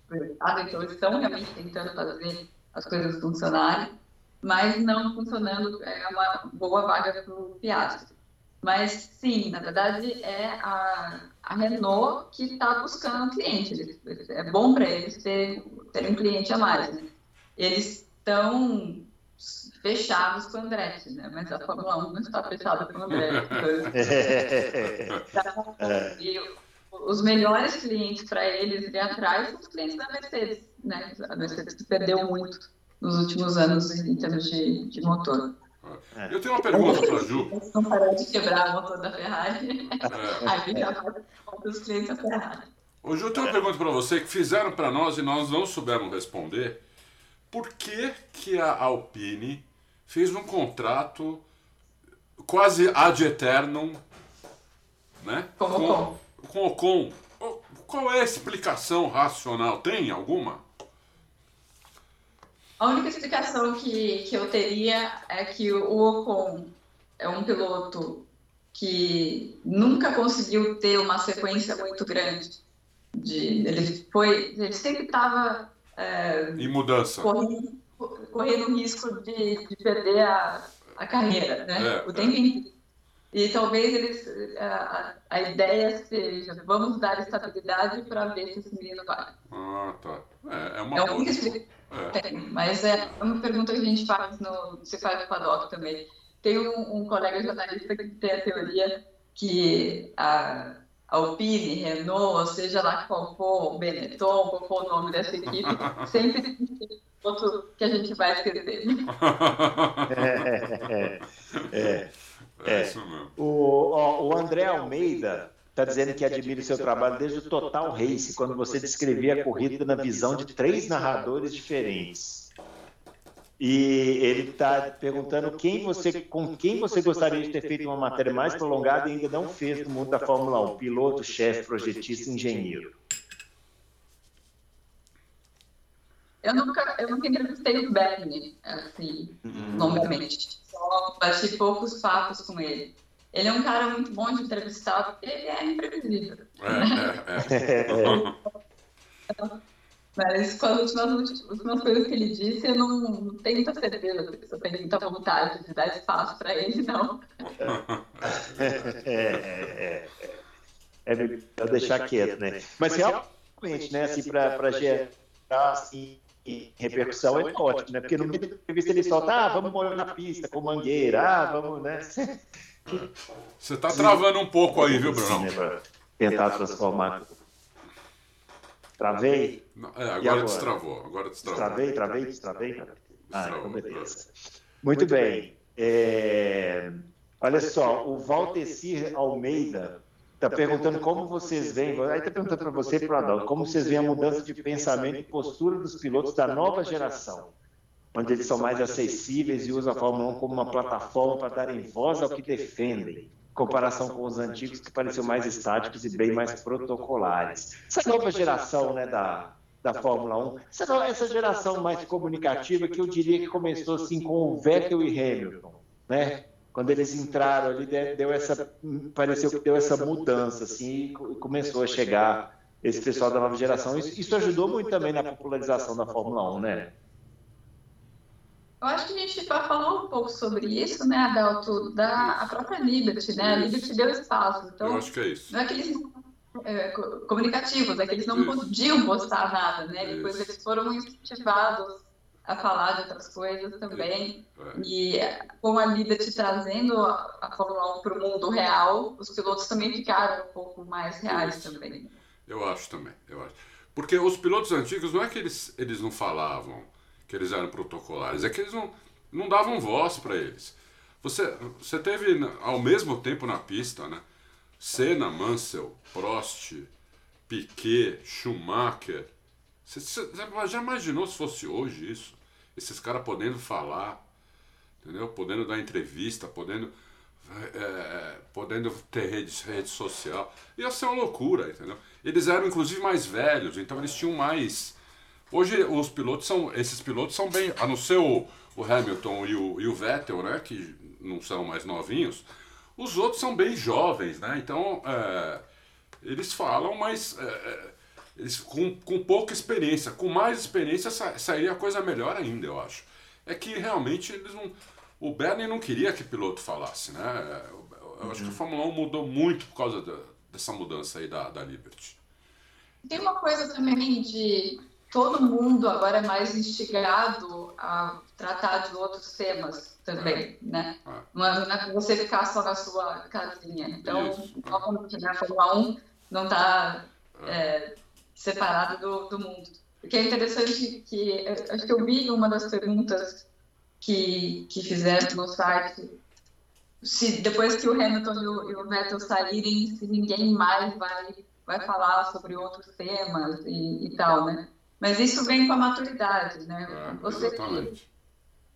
C: mercado, então eles estão realmente tentando fazer as coisas funcionarem, mas não funcionando é uma boa vaga para o Piastri. Mas sim, na verdade é a, a Renault que está buscando um cliente. É bom para eles ter, ter um cliente a mais. Né? Eles estão fechados com o Andretti, né? mas a Fórmula 1 não está fechada com o Andretti. Então, e os melhores clientes para eles ir atrás são os clientes da Mercedes. Né? A Mercedes perdeu muito nos últimos anos em termos de, de motor.
B: É. Eu tenho uma pergunta para a Ju.
C: Não parou de quebrar o motor da Ferrari. É. Aí já vai os clientes da Ferrari.
B: Ô, Ju, eu tenho uma pergunta para você que fizeram para nós e nós não soubemos responder. Por que, que a Alpine fez um contrato quase ad eternum né?
C: Com,
B: com o Ocon. Qual é a explicação racional? Tem alguma?
C: A única explicação que, que eu teria é que o Ocon é um piloto que nunca conseguiu ter uma sequência muito grande. De, ele foi, ele sempre estava
B: é, mudança,
C: correndo, correndo risco de, de perder a, a carreira, né? É, o tempo é. E talvez eles, a, a ideia seja, vamos dar estabilidade para ver se esse menino vai.
B: Ah, tá. É, é uma é
C: boa. É. Mas é uma pergunta que a gente faz no se faz no paddock também. Tem um, um, colega jornalista que tem a teoria que a Alpine, Renault, ou seja lá qual for, Benetton, qual for o nome dessa equipe, sempre tem outro que a gente vai esquecer.
A: é, é. é. É, isso mesmo. O, ó, o André Almeida está dizendo que admira o seu trabalho desde o Total Race, quando você descrevia a corrida na visão de três narradores diferentes. E ele está perguntando quem você, com quem você gostaria de ter feito uma matéria mais prolongada e ainda não fez no mundo da Fórmula 1, piloto, chefe, projetista, engenheiro.
C: Eu nunca, eu nunca entrevistei o Bernie, assim, hum. longamente. Só bati poucos papos com ele. Ele é um cara muito bom de entrevistar, porque ele é imprevisível. É, é, é. Mas com as últimas, últimas coisas que ele disse, eu não, não tenho muita certeza se eu tenho muita vontade de dar espaço para ele, não. É, é,
A: é, é deixar quieto, né? Mas realmente, né, assim, para gerar assim, repercussão é ótimo, né? Porque no meio da entrevista ele solta, ah, vamos molhar na pista com mangueira, ah, vamos, né?
B: Você está travando um pouco aí, viu, Bruno?
A: Tentar transformar. Travei?
B: É, agora, agora, destravou. Agora destravou.
A: Travei, travei, destravei. Ah, então beleza. Muito bem. É... Olha só, o Valtecir Almeida Está perguntando como vocês veem, aí está perguntando para você e para o Adalto, como vocês veem a mudança de pensamento e postura dos pilotos da nova geração, onde eles são mais acessíveis e usam a Fórmula 1 como uma plataforma para darem voz ao que defendem, em comparação com os antigos que pareciam mais estáticos e bem mais protocolares. Essa nova geração né, da, da Fórmula 1, essa, geração mais comunicativa que eu diria que começou assim com o Vettel e Hamilton, né? quando eles entraram ali, deu essa, pareceu que deu essa mudança, assim, e começou a chegar esse pessoal da nova geração. Isso, isso ajudou muito também na popularização da Fórmula 1, né?
C: Eu acho que a gente já falou um pouco sobre isso, né, Adalto, da a própria Liberty, né? A Liberty deu espaço. Então,
B: Eu acho que é isso.
C: Não é aqueles é, comunicativos, é que eles não isso. podiam postar nada, né? Depois eles foram incentivados a falar de outras coisas também. É. E com a Liberty trazendo a, a Fórmula 1 para o mundo real, os pilotos também ficaram um pouco mais reais Isso. também.
B: Eu acho também, eu acho. Porque os pilotos antigos não é que eles, eles não falavam que eles eram protocolares, é que eles não, não davam voz para eles. Você, você teve ao mesmo tempo na pista, né? Senna, Mansell, Prost, Piquet, Schumacher. Você, você já imaginou se fosse hoje isso? Esses caras podendo falar, entendeu? Podendo dar entrevista, podendo, é, é, podendo ter rede, rede social. Ia ser uma loucura, entendeu? Eles eram inclusive mais velhos, então eles tinham mais. Hoje os pilotos são. Esses pilotos são bem. A não ser o, o Hamilton e o, e o Vettel, né? Que não são mais novinhos. Os outros são bem jovens, né? Então. É, eles falam, mas. É, é eles, com, com pouca experiência. Com mais experiência sa, sairia coisa melhor ainda, eu acho. É que realmente eles não. O Bernie não queria que piloto falasse, né? Eu, eu acho que a uhum. Fórmula 1 mudou muito por causa da, dessa mudança aí da, da Liberty.
C: Tem uma coisa também de todo mundo agora é mais instigado a tratar de outros temas também, é. né? É. Não é você ficar só na sua casinha. Então, obviamente, na Fórmula 1 não está é. é, separado do, do mundo. O que é interessante que acho que eu vi uma das perguntas que, que fizeram no site se depois que o Hamilton e o, e o Vettel saírem, se ninguém mais vai, vai falar sobre outros temas e, e tal, né? Mas isso vem com a maturidade, né? É, você exatamente.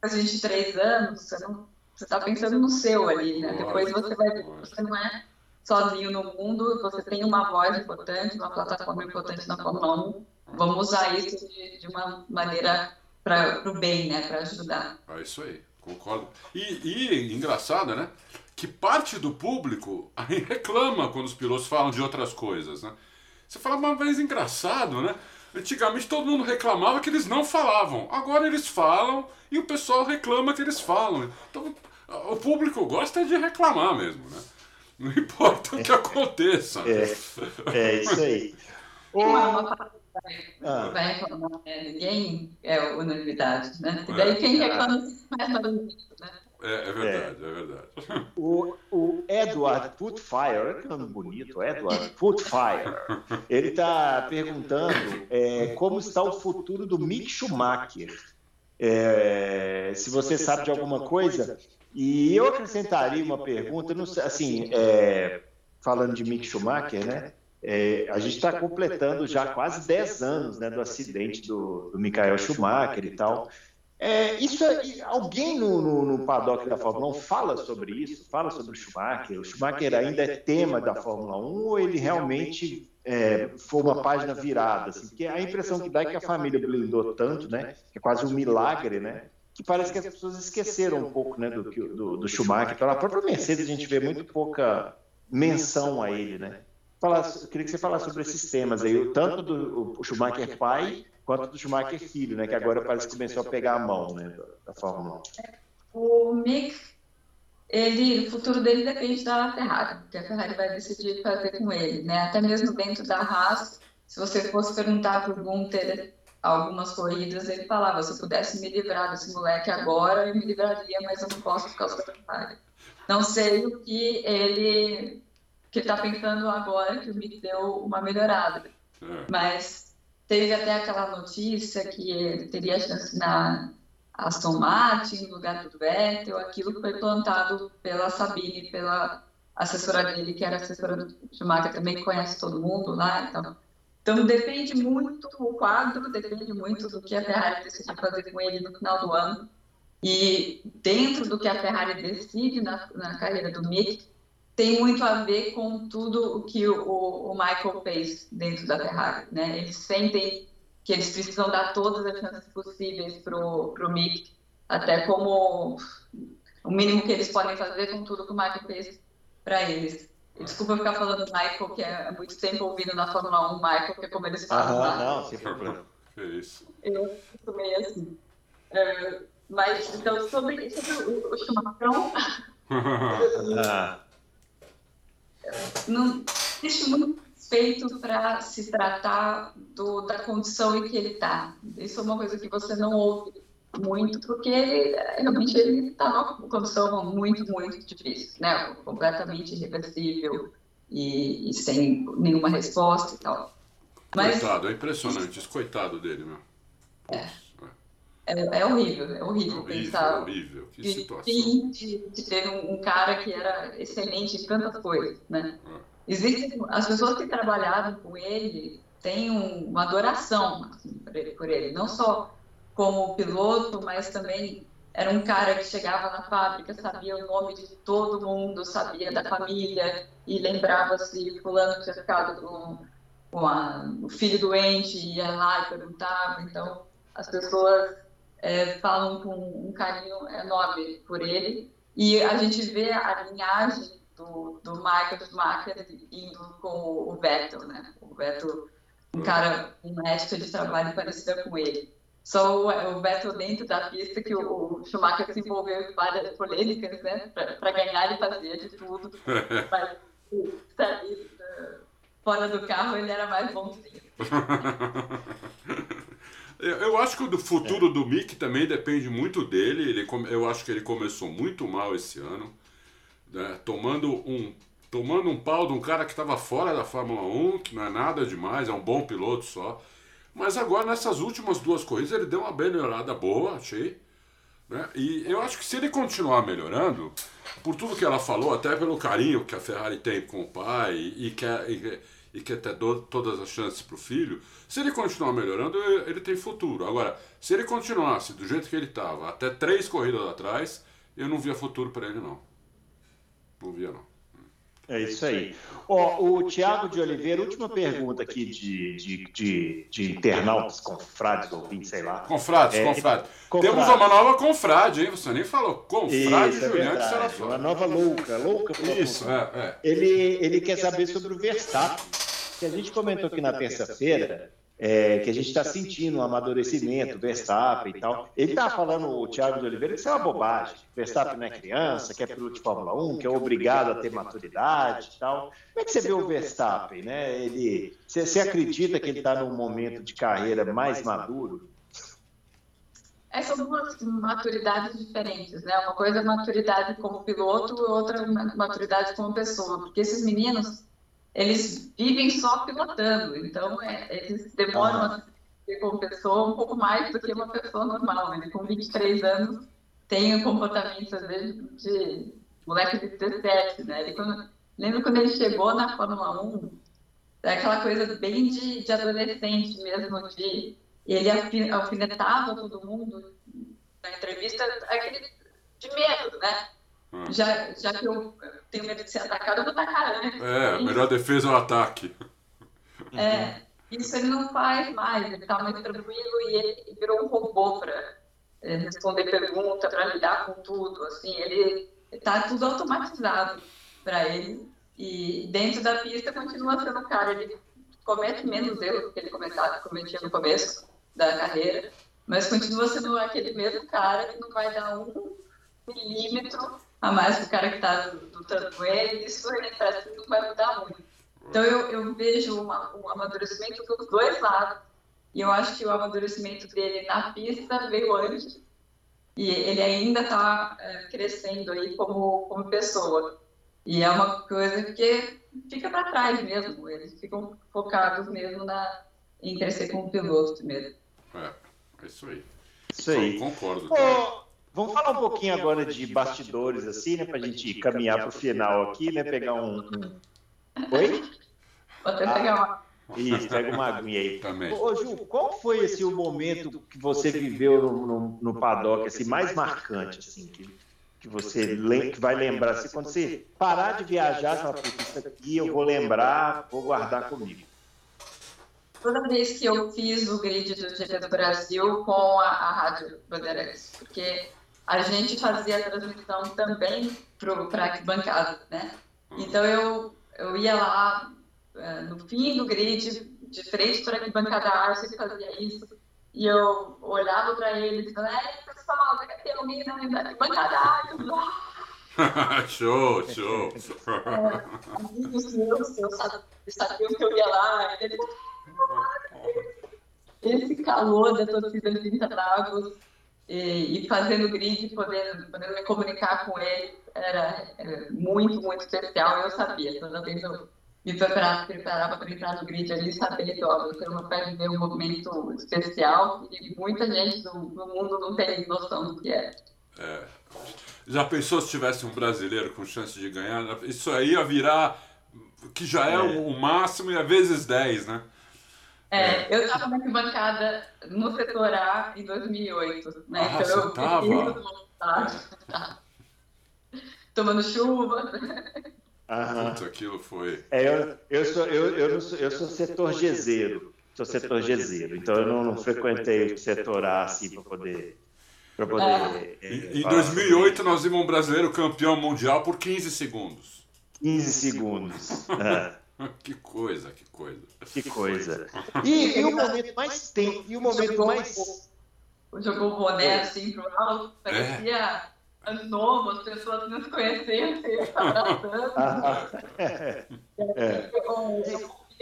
C: faz 23 anos, você não você está pensando no seu ali, né? Depois você vai você não é sozinho no mundo, você tem uma voz importante, uma plataforma importante na Fórmula 1. Vamos usar isso de, de uma maneira para o bem, né? Para ajudar.
B: É isso aí, concordo. E, e engraçado, né? Que parte do público aí reclama quando os pilotos falam de outras coisas, né? Você fala, mas é engraçado, né? Antigamente todo mundo reclamava que eles não falavam. Agora eles falam e o pessoal reclama que eles falam. Então o público gosta de reclamar mesmo, né? Não importa o que aconteça.
A: É, é isso aí.
C: Ah. Vai reclamar, né? ninguém é unanimidade, né? E daí quem reclama mais
B: né? É, é verdade, é, é verdade.
A: O, o Edward Footfire, que nome bonito, Edward Footfire, ele está perguntando é, como está o futuro do Mick Schumacher. É, se você sabe de alguma coisa. E eu acrescentaria uma pergunta, não assim, é, falando de Mick Schumacher, né? É, a gente está completando já quase 10 anos né, do acidente do, do Michael Schumacher e tal. É, isso é, alguém no, no, no, paddock da Fórmula 1 fala sobre isso? Fala sobre o Schumacher? O Schumacher ainda é tema da Fórmula 1 ou ele realmente é, foi uma página virada? Assim? Porque a impressão que dá é que a família blindou tanto, né? É quase um milagre, né? Que parece que as pessoas esqueceram um pouco né, do, do, do Schumacher. Pela própria Mercedes a gente vê muito pouca menção a ele, né? Queria que você falasse sobre esses temas aí, tanto do Schumacher pai quanto do Schumacher filho, né, que agora parece que começou a pegar a mão né, da, Fórmula
C: 1. O Mick, ele, o futuro dele depende da Ferrari, que a Ferrari vai decidir fazer com ele, né? Até mesmo dentro da Haas, se você fosse perguntar para o Gunther algumas corridas, ele falava, se eu pudesse me livrar desse moleque agora, eu me livraria, mas eu não posso por causa da Ferrari. Não sei o que ele que está pensando agora que o Mick deu uma melhorada, é. mas Teve até aquela notícia que ele teria chance na Aston Martin, no lugar do Vettel, aquilo foi plantado pela Sabine, pela assessora dele, que era assessora do Schumacher, também conhece todo mundo lá. Então, então depende muito, o quadro depende muito do que a Ferrari decide fazer com ele no final do ano. E dentro do que a Ferrari decide na, na carreira do Mick, tem muito a ver com tudo o que o, o Michael fez dentro da Ferrari. Né? Eles sentem que eles precisam dar todas as chances possíveis para o Mick, até como o mínimo que eles podem fazer com tudo que o Michael fez para eles. Desculpa ficar falando Michael, que é muito tempo ouvindo na Fórmula 1 Michael, que é como eles falam.
A: Ah, não, sem problema.
B: É isso.
C: Eu sou meio assim. Uh, mas, então, sobre, sobre o, o Schumacher. não existe muito respeito para se tratar do, da condição em que ele está. Isso é uma coisa que você não ouve muito, porque realmente ele está numa condição muito, muito difícil, né? Completamente irreversível e, e sem nenhuma resposta e tal.
B: Mas, coitado, é impressionante, esse coitado dele, meu.
C: É. É, é, horrível, é horrível,
B: horrível
C: pensar.
B: É horrível, que
C: de,
B: situação.
C: De, de ter um, um, cara que era excelente em tantas coisas, né? É. Existem, as pessoas que trabalharam com ele têm um, uma adoração assim, por, ele, por ele, não só como piloto, mas também era um cara que chegava na fábrica, sabia o nome de todo mundo, sabia da família e lembrava se fulano tinha ficado com, com a, o filho doente, ia lá e perguntava. Então, as pessoas é, falam com um carinho enorme por ele. E a gente vê a linhagem do, do Michael Schumacher indo com o Vettel, né? O Vettel, um cara, uma ética de trabalho parecida com ele. Só o, o Vettel dentro da pista que o, o Schumacher se envolveu em várias polêmicas, né? Para ganhar ele fazia de tudo. Mas sair fora do carro ele era mais bonzinho.
B: Eu acho que o futuro é. do Mick também depende muito dele. Ele, eu acho que ele começou muito mal esse ano, né? tomando, um, tomando um pau de um cara que estava fora da Fórmula 1, que não é nada demais, é um bom piloto só. Mas agora, nessas últimas duas corridas, ele deu uma melhorada boa, achei. Né? E eu acho que se ele continuar melhorando, por tudo que ela falou, até pelo carinho que a Ferrari tem com o pai e, e quer. E, e ter do, todas as chances para o filho, se ele continuar melhorando, ele tem futuro. Agora, se ele continuasse do jeito que ele estava, até três corridas atrás, eu não via futuro para ele, não. Não via, não.
A: É isso aí. Ó, o Tiago de Oliveira, última pergunta aqui de, de, de, de internautas, confrades, ouvintes, sei lá.
B: Confrades, é, confrades. confrades. Temos uma nova confrade, hein? Você nem falou. Confrade
A: isso, é
B: Juliante
A: é Uma nova louca, louca.
B: Isso, é, é.
A: Ele, ele quer saber sobre o Verstappen. Que a gente comentou aqui na terça-feira é, que a gente está sentindo um amadurecimento, Verstappen e tal. Ele está falando, o Thiago de Oliveira, que isso é uma bobagem. Verstappen não é criança, que é piloto de Fórmula 1, que é obrigado a ter maturidade e tal. Como é que você vê o Verstappen? Né? Ele, você, você acredita que ele está num momento de carreira mais maduro?
C: É, são duas maturidades diferentes, né? Uma coisa é maturidade como piloto, outra maturidade como pessoa. Porque esses meninos eles vivem só pilotando, então é, eles demoram a ser como pessoa um pouco mais do que uma pessoa normal. Ele, com 23 anos, tem um comportamento, às vezes, de moleque de 17, né? Ele, quando, lembro quando ele chegou na Fórmula 1, é aquela coisa bem de, de adolescente mesmo, de ele alfinetava todo mundo na entrevista, aquele de medo, né? Hum. Já, já que eu tenho medo de ser atacado, eu vou atacar, né?
B: É, a melhor defesa é o ataque.
C: É, isso ele não faz mais, ele está mais tranquilo e ele virou um robô para é, responder pergunta, para lidar com tudo, assim, ele está tudo automatizado para ele e dentro da pista continua sendo um cara, ele comete menos erros do que ele cometia no começo da carreira, mas continua sendo aquele mesmo cara que não vai dar um milímetro a mais que o cara que está lutando com ele, isso ele parece que não vai mudar muito. Então eu, eu vejo uma, um amadurecimento dos dois lados. E eu acho que o amadurecimento dele na pista veio antes. E ele ainda está é, crescendo aí como, como pessoa. E é uma coisa que fica para trás mesmo. Eles ficam focados mesmo na, em crescer como piloto mesmo.
B: É, é isso aí.
A: Isso aí.
B: Eu concordo.
A: Vamos falar um pouquinho agora de bastidores, assim, né? Pra gente caminhar pro final aqui, né? Pegar um. Oi?
C: Vou até pegar uma.
A: Isso, pega uma aguinha aí.
B: Também.
A: Ô, Ju, qual foi assim, o momento que você viveu no, no, no paddock assim, mais marcante, assim, que, que você que vai lembrar? Assim, quando você parar de viajar, você fala, isso aqui eu vou lembrar, vou guardar comigo.
C: Toda vez que eu fiz o grid do GP do Brasil com a, a Rádio Bandeirantes, porque a gente fazia a transmissão também para a bancada, né? Então eu, eu ia lá uh, no fim do grid, de frente para a bancada Arce, fazia isso, e eu olhava para eles e falava, é, pessoal, vai ter alguém na bancada Arce?
B: show, show.
C: É, amigos meus, eu sabia que eu ia lá, e esse calor da torcida de Interlagos e, e fazendo grid, podendo, podendo me comunicar com ele, era, era muito, muito especial. Eu sabia, toda vez eu me preparava, preparava para entrar no grid ali, sabia que ó, você não vai viver um momento especial e muita gente no, no mundo não tem noção do que é.
B: é. Já pensou se tivesse um brasileiro com chance de ganhar? Isso aí ia virar, que já é, é. o máximo, e a vezes 10, né?
C: É, eu estava na arquibancada no setor A em 2008, né?
B: Ah, então eu
C: tava? Tomando chuva.
B: Aham. Puta, aquilo foi.
A: É, eu, eu, sou, eu, eu, sou, eu sou setor Gzeiro. Sou setor Gzeiro. Então eu não, não frequentei o setor A assim para poder. Pra poder
B: é. É, em, em 2008 nós vimos um brasileiro campeão mundial por 15 segundos.
A: 15 segundos. É.
B: que coisa, que coisa.
A: Que coisa. E, e o momento mais tem, e o momento mais.
C: Jogou o boné assim pro alto, parecia é. novo, as pessoas não se conheciam, se abraçando. é. é.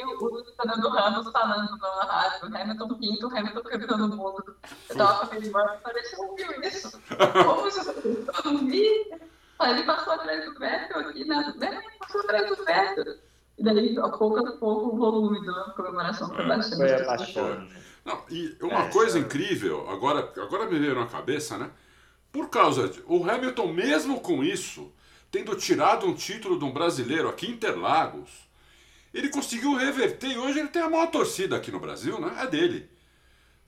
C: O Fernando Ramos falando na rádio, Hamilton quinto, Hamilton campeão do mundo. Eu tava com a minha irmã e falei, você ouviu isso? Como isso? Eu não vi. Ele passou atrás do Vettel aqui, né? Ele passou atrás do Vettel. E daí, a pouco a pouco, o volume da comemoração foi baixando. Foi abaixando.
B: Não, e uma é, coisa incrível, agora, agora me veio na cabeça, né? Por causa de. O Hamilton, mesmo com isso, tendo tirado um título de um brasileiro aqui em Interlagos, ele conseguiu reverter e hoje ele tem a maior torcida aqui no Brasil, né? É dele.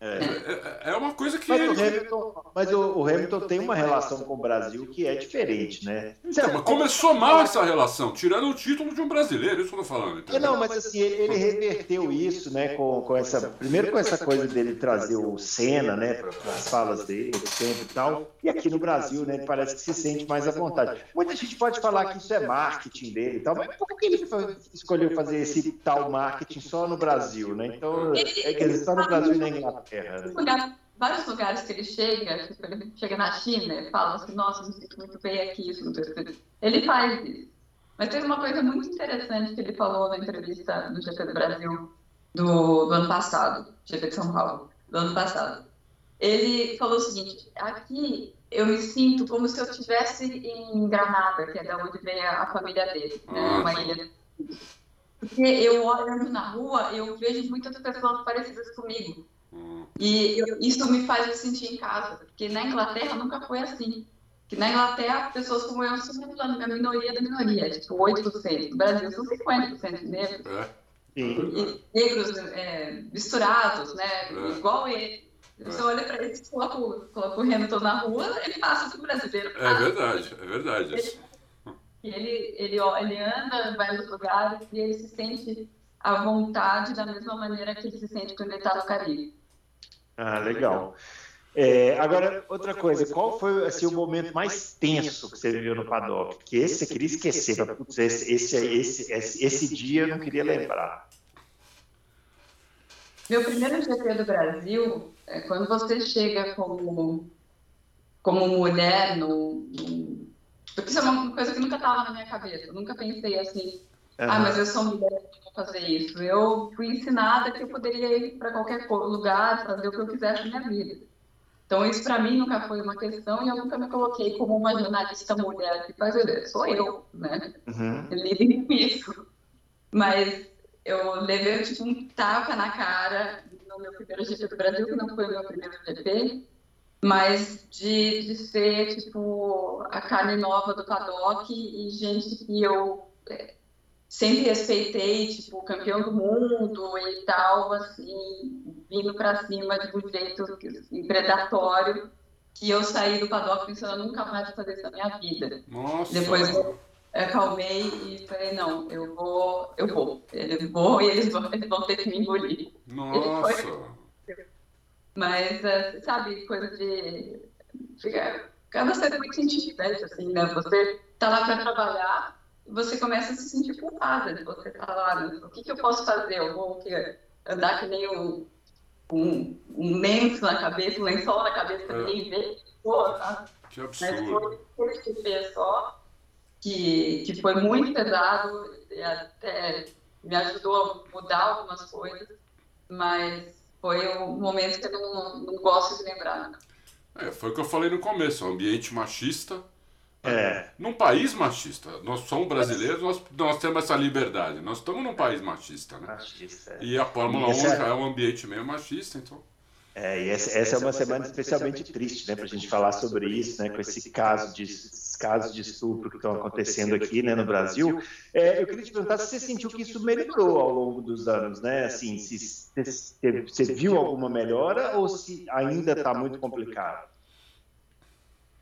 B: É. é, é uma coisa que.
A: Mas, ele... o, Hamilton, mas o, o, Hamilton tem uma relação com o Brasil que é diferente, né?
B: Então, mas começou mal essa relação, tirando o título de um brasileiro, isso que eu tô falando.
A: É, não, mas assim, ele, ele, reverteu isso, né? Com, com essa. Primeiro com essa coisa dele trazer o Senna, né? Para as falas dele, tempo e tal. E aqui no Brasil, né? Ele parece que se sente mais à vontade. Muita gente pode falar que isso é marketing dele e tal, mas por que ele escolheu fazer esse tal marketing só no Brasil, né? Então, é que ele só no Brasil e na Inglaterra.
C: Lugar, vários lugares que ele chega, tipo, ele chega na China e fala assim, nossa, me sinto muito bem aqui, isso Ele faz isso. Mas teve uma coisa muito interessante que ele falou na entrevista no GP do Brasil do, do ano passado, GP de São Paulo, do ano passado. Ele falou o seguinte, aqui eu me sinto como se eu estivesse em Granada, que é da onde vem a, a família dele, né, uma ilha. Porque eu olhando na rua, eu vejo muitas pessoas parecidas comigo. E isso me faz me sentir em casa, porque na Inglaterra nunca foi assim. Que na Inglaterra, pessoas como eu são a minoria da minoria, tipo 8%. No Brasil são 50% negros. É. E, negros é, misturados, né? É. Igual ele. Você olha para ele, coloca, coloca o Hamilton na rua, ele passa o brasileiro.
B: É verdade, é verdade.
C: Ele, ele, ele, ó, ele anda, vai nos lugares e ele se sente à vontade da mesma maneira que ele se sente quando ele está no Caribe.
A: Ah, legal. É, agora, outra coisa, qual foi assim, o momento mais tenso que você viveu no paddock? Que esse você queria esquecer, putz, esse, esse, esse, esse, esse dia eu não queria lembrar.
C: Meu primeiro GP do Brasil é quando você chega como, como mulher no, no... Porque isso é uma coisa que nunca estava na minha cabeça. Eu nunca pensei assim. Ah, mas eu sou mulher, vou fazer isso. Eu fui ensinada que eu poderia ir para qualquer lugar, fazer o que eu quisesse na minha vida. Então, isso para mim nunca foi uma questão e eu nunca me coloquei como uma jornalista mulher que faz Sou eu, né? Uhum. Lidem com isso. Mas eu levei tipo, um tapa na cara no meu primeiro GP do Brasil, que não foi o meu primeiro GP, mas de, de ser tipo a carne nova do paddock e gente que eu é, sempre respeitei, tipo, campeão do mundo e tal, assim, vindo para cima de um jeito assim, predatório, que eu saí do paddock pensando, nunca mais vou fazer isso na minha vida.
B: Nossa.
C: Depois eu acalmei e falei, não, eu vou, eu vou, eu vou e eles vão, eles vão ter que me engolir.
B: Nossa!
C: Mas, é, sabe, coisa de... Fica, você é muito intimidante, assim, né? Você tá lá para trabalhar, você começa a se sentir culpada de você estar lá. Né? O que, que eu posso fazer? Eu vou que, andar que nem um, um, um lenço na cabeça, um lençol na cabeça para é. ninguém ver. Porra,
B: tá? Que absurdo.
C: Mas foi esse só, que, que foi muito pesado, e até me ajudou a mudar algumas coisas, mas foi um momento que eu não, não gosto de lembrar.
B: É, foi o que eu falei no começo, ambiente machista.
A: É.
B: Num país machista. Nós somos brasileiros, nós, nós temos essa liberdade. Nós estamos num país machista, né?
A: Machista, é.
B: E a Fórmula 1
A: Esse é-
B: já é um ambiente meio machista, então.
A: É, e essa, essa é uma semana especialmente triste, né, para a gente falar sobre isso, né, com esse caso de esses casos de estupro que estão acontecendo aqui, né, no Brasil. É, eu queria te perguntar se você sentiu que isso melhorou ao longo dos anos, né? Assim, se, se- se- você viu alguma melhora ou se ainda está muito complicado?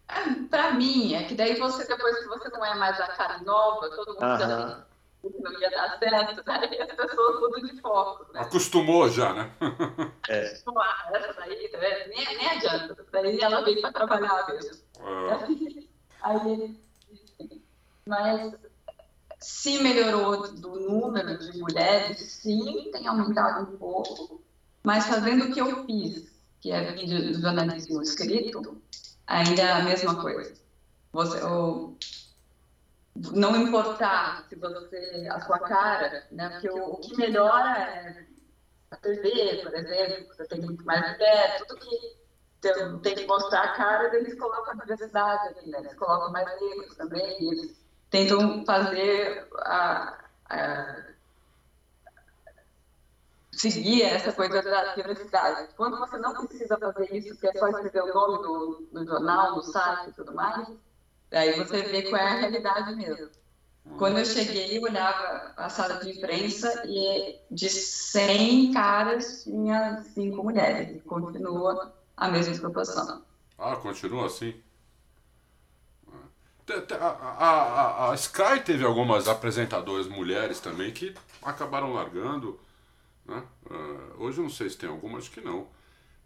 C: Pra mim, é que daí você, depois que você não é mais a cara nova, todo mundo já
A: Aham.
C: que não ia dar certo, né? E as pessoas mudam de foco, né?
B: Acostumou já, né?
C: Tipo, ah, essa daí, vendo? nem, nem adianta. Daí ela veio para trabalhar mesmo.
B: É,
C: Aí, mas se melhorou do número de mulheres, sim, tem aumentado um pouco, mas fazendo o que eu fiz, que é vídeo do jornalismo escrito, ainda é a mesma coisa. Você, o- não importar se você, a sua cara, né? Porque o, o que melhora é a TV, por exemplo, você tem muito mais mulher, tudo que tem, tem que mostrar a cara, eles colocam a diversidade ali, né? Eles colocam mais negros também, eles tentam fazer a, a- seguir essa coisa da diversidade. Quando você não precisa fazer isso, que é só escrever o nome do, jornal, do site e tudo mais, aí você vê qual é a realidade mesmo. Quando eu cheguei, eu olhava a sala de imprensa e de 100 caras tinha cinco mulheres. E continua a mesma proporção.
B: Ah, continua assim? A, a- a Sky teve algumas apresentadoras mulheres também que acabaram largando. Né? Ah, hoje eu não sei se tem algumas, acho que não.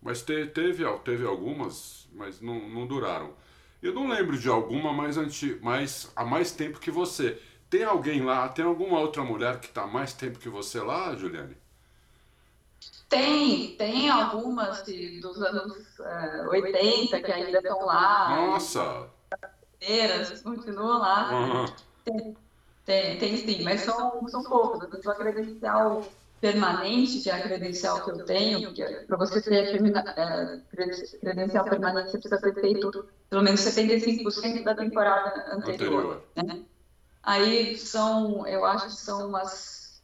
B: Mas te- teve, teve algumas, mas não, não duraram. Eu não lembro de alguma mais, anti, mais há mais tempo que você. Tem alguém lá, tem alguma outra mulher que está mais tempo que você lá, Juliane?
C: Tem, tem algumas de- dos anos eh, 80 que ainda estão lá,
B: Nossa!
C: inteiras, continuam lá.
B: Aham.
C: Tem, tem sim, mas são, são poucos. A sua credencial permanente, que é a credencial que eu tenho, que para você ter eh, creden- credencial permanente, você precisa ter feito pelo menos 75% da temporada anterior.
B: Anterior.
C: né? Aí são, eu acho que são umas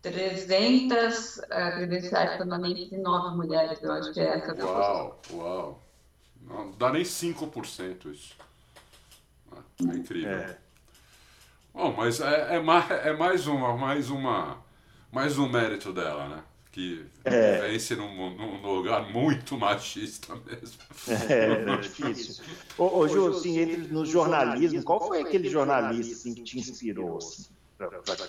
C: 300 eh, credenciais permanentes e 9 mulheres, eu acho que é essa a.
B: Uau, uau. Não dá nem 5% isso. É incrível.
A: É.
B: Bom, mas é, é, ma- é mais uma, mais uma, mais um mérito dela, né? Que
A: É.
B: vence num, num lugar muito machista mesmo.
A: É, é difícil. Ô, ô Ju, assim, entre, no jornalismo, qual foi aquele jornalista assim, que te inspirou? Assim, pra- pra-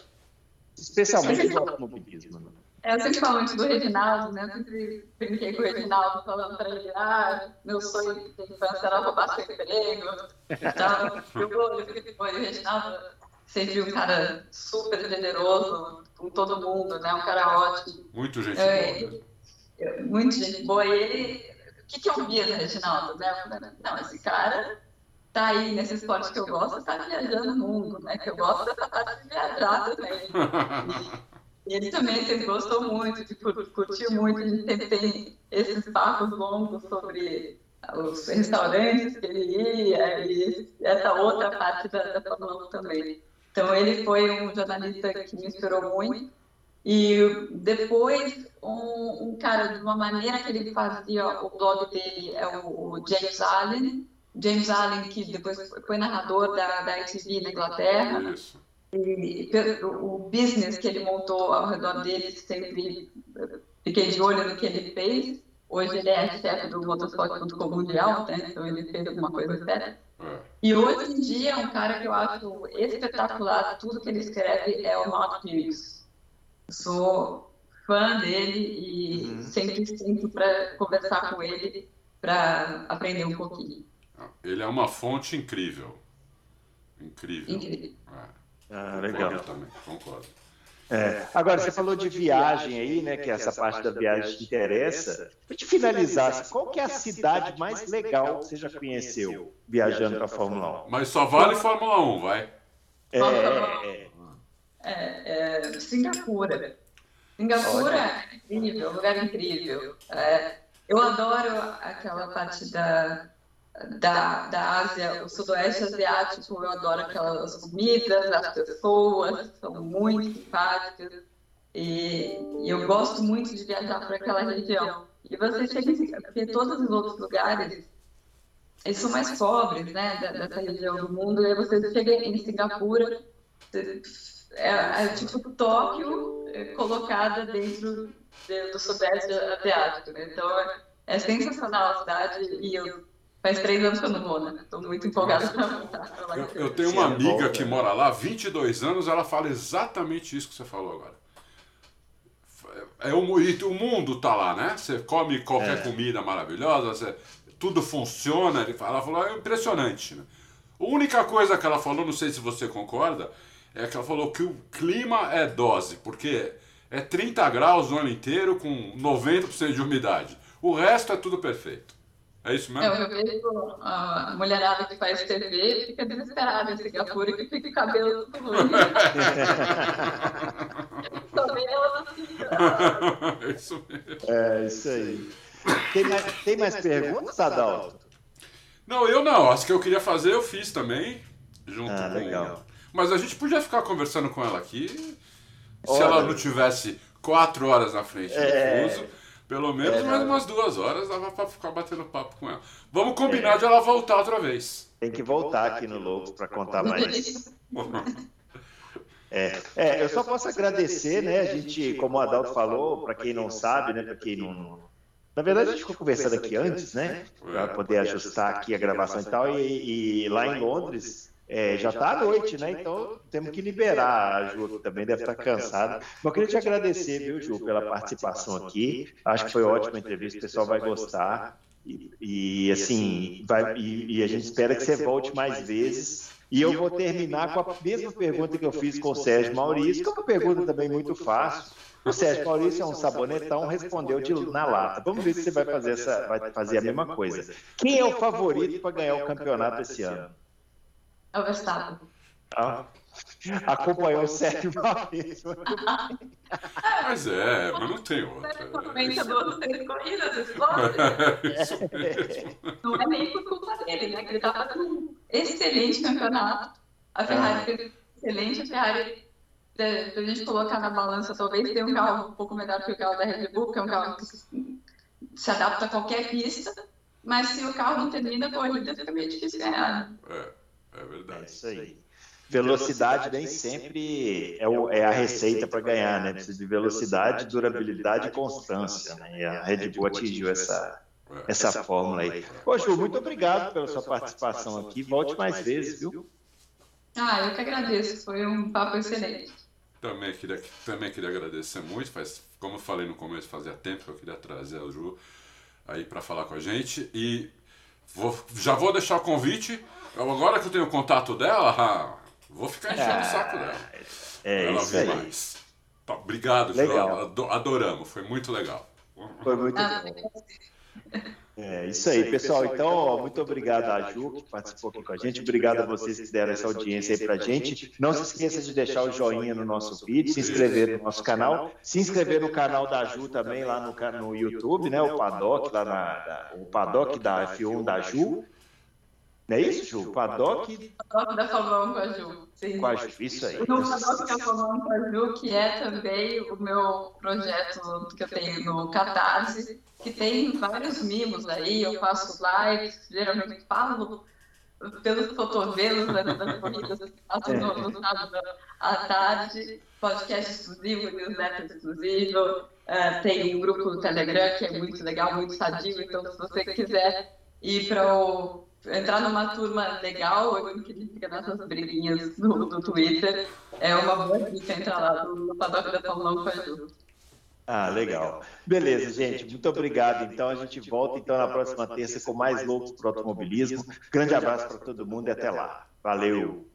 A: especialmente no automobilismo. né?
C: É, Eu sempre falo muito do Reginaldo, né? Eu sempre brinquei com o Reginaldo, falando para ele, ah, meu sonho de infância era roubar seu emprego. Então, eu vou, eu e o Reginaldo sempre um cara super generoso com todo mundo, né? Um cara ótimo.
B: Muito gente
C: É,
B: boa, né?
C: Eu- Muito gente boa. E ele, o que, que eu via do Reginaldo, né? Não, esse cara tá aí nesse esporte que eu gosto, tá viajando o mundo, né? Que eu gosto dessa parte de viajar também. E ele também sempre gostou muito, de cur- curtiu muito, a gente sempre tem esses papos longos sobre os restaurantes que ele ia e essa outra parte da, da Fórmula 1 também. Então ele foi um jornalista que me inspirou muito. E depois, um, um cara, de uma maneira que ele fazia o blog dele, é o, o James Allen. James Allen, que depois foi- narrador da, da ITV na Inglaterra.
B: Isso.
C: E o business que ele montou ao redor dele, sempre eh, fiquei de olho no que ele fez. Hoje ele é chefe do motorsport.com mundial, né? então ele fez alguma coisa séria.
B: É.
C: E hoje em dia, um cara que eu acho espetacular, tudo que ele escreve é o Mark Hughes. Sou fã dele e
A: Uhum.
C: sempre sinto para conversar com ele para aprender um pouquinho.
B: Ele é uma fonte incrível. Incrível.
C: Incrível.
B: É,
A: Ah,
B: concordo
A: legal.
B: também, concordo.
A: É. Agora, você falou de viagem aí, né? Que essa parte da viagem te interessa. Para te finalizar, qual que é a cidade mais legal que você já conheceu viajando para a Fórmula 1?
B: Mas só vale Fórmula 1, vai.
A: É, é,
C: É, é, Singapura. Singapura é incrível, um lugar incrível. É, eu adoro aquela parte da, da, da Ásia, o sudoeste asiático, eu adoro aquelas comidas, as pessoas são muito simpáticas. E, e eu gosto muito de viajar para aquela região. E você chega, porque todos os outros lugares, eles são mais pobres, né, dessa região do mundo, e você chega em Singapura, é, é tipo Tóquio é, colocada dentro do sudeste asiático, né? Então é, é sensacional a cidade e eu Faz três anos que eu não vou, né? Estou muito empolgada para voltar
B: lá. Eu, eu tenho uma amiga que mora lá há 22 anos, ela fala exatamente isso que você falou agora. É, o, o mundo tá lá, né? Você come qualquer é. comida maravilhosa, você, tudo funciona. Ele fala, ela falou, é impressionante. Né? A única coisa que ela falou, não sei se você concorda, é que ela falou que o clima é dose, porque é 30 graus o ano inteiro com 90% de umidade. O resto é tudo perfeito. É isso mesmo?
C: É, eu vejo a mulherada que faz TV fica desesperada em Singapura que fica o cabelo tudo ruim. Só vem ela assim.
A: É isso mesmo. É isso aí. Tem mais, tem mais perguntas, Adalto?
B: Não, eu não. As que eu queria fazer eu fiz também. Junto
A: ah, legal.
B: Mas a gente podia ficar conversando com ela aqui. Se ela não tivesse quatro horas na frente é... do fuso pelo menos é, mais umas duas horas dava pra ficar batendo papo com ela. Vamos combinar é. de ela voltar outra vez.
A: Tem que voltar aqui no Louco para contar mais. É, é, eu só posso agradecer, né? A gente, como o Adalto falou, para quem não sabe, né? Para quem não. Na verdade, a gente ficou conversando aqui antes, né? Para poder ajustar aqui a gravação e tal. E, e lá em Londres, é, já está à noite, né? Então temos que liberar a Ju, também deve estar cansada. Mas eu queria te agradecer, viu, Ju, pela participação aqui. Acho que foi ótima a entrevista, o pessoal vai gostar. E, e assim, vai, e, e, a gente espera que você volte mais vezes. E eu vou terminar com a mesma pergunta que eu fiz com o Sérgio Maurício, que é uma pergunta também muito fácil. O Sérgio Maurício é um sabonetão, respondeu de, na lata. Vamos ver se você vai fazer, essa, vai fazer a mesma coisa. Quem é o favorito para ganhar o campeonato esse ano?
C: É o Verstappen.
A: Ah, acompanhou o Sérgio
B: Maurício. Mas é, mas não tem outra.
C: Comenta do três corridas, explode. Não é nem por culpa dele, né? Que ele tá fazendo um excelente campeonato. A Ferrari fez um excelente, a Ferrari se a gente colocar na balança, talvez tenha um carro um pouco melhor que o carro da Red Bull, que é um carro que se adapta a qualquer pista, mas se o carro não termina a corrida, fica meio difícil ganhar.
B: É. É verdade. É
A: isso aí. Velocidade nem sempre é, o, é a receita para ganhar, né? Precisa de velocidade, durabilidade e constância. Né? E a Red Bull atingiu essa, essa fórmula aí. Ô, Ju, muito obrigado pela sua participação aqui. Volte mais vezes, viu?
C: Ah, eu que agradeço. Foi um papo excelente.
B: Também queria, também queria agradecer muito. Faz, como eu falei no começo, fazia tempo que eu queria trazer a Ju aí para falar com a gente. E vou, já vou deixar o convite Agora que eu tenho o contato dela, ah, vou ficar enchendo o saco dela.
A: É ela isso aí. mais.
B: Tá, obrigado, legal. Adoramos, foi muito legal.
A: Foi muito ah, bom. É isso aí, pessoal. Então, ó, muito obrigado a Ju, que participou aqui com a gente. Obrigado a vocês que deram essa audiência aí pra gente. Não se esqueça de deixar o joinha no nosso vídeo, se inscrever no nosso canal, se inscrever no canal da Ju também lá no, no YouTube, né? O Paddock, lá na, o Paddock da F1 da Ju. Não é isso, Ju? Paddock.
C: Paddock da Fórmula 1 com a Ju. Sim.
A: Com a Ju, isso aí.
C: No Paddock da Fórmula 1 com a Ju, que é também o meu projeto que eu tenho no Catarse, que tem vários mimos aí, eu faço lives, geralmente falo pelos cotovelos né, das corridas que faço no, no sábado à tarde, podcast exclusivo, newsletter exclusivo, uh, tem um grupo no Telegram que é muito legal, muito sadio, então se você quiser ir para o entrar numa turma legal, que fica nessas briguinhas do, do Twitter, é uma boa dica entrar lá no Paddock da Fórmula 1 com
A: Ah, legal. Beleza, gente. Muito obrigado. Então a gente volta então na próxima terça com mais loucos para o automobilismo. Grande abraço para todo mundo e até lá. Valeu.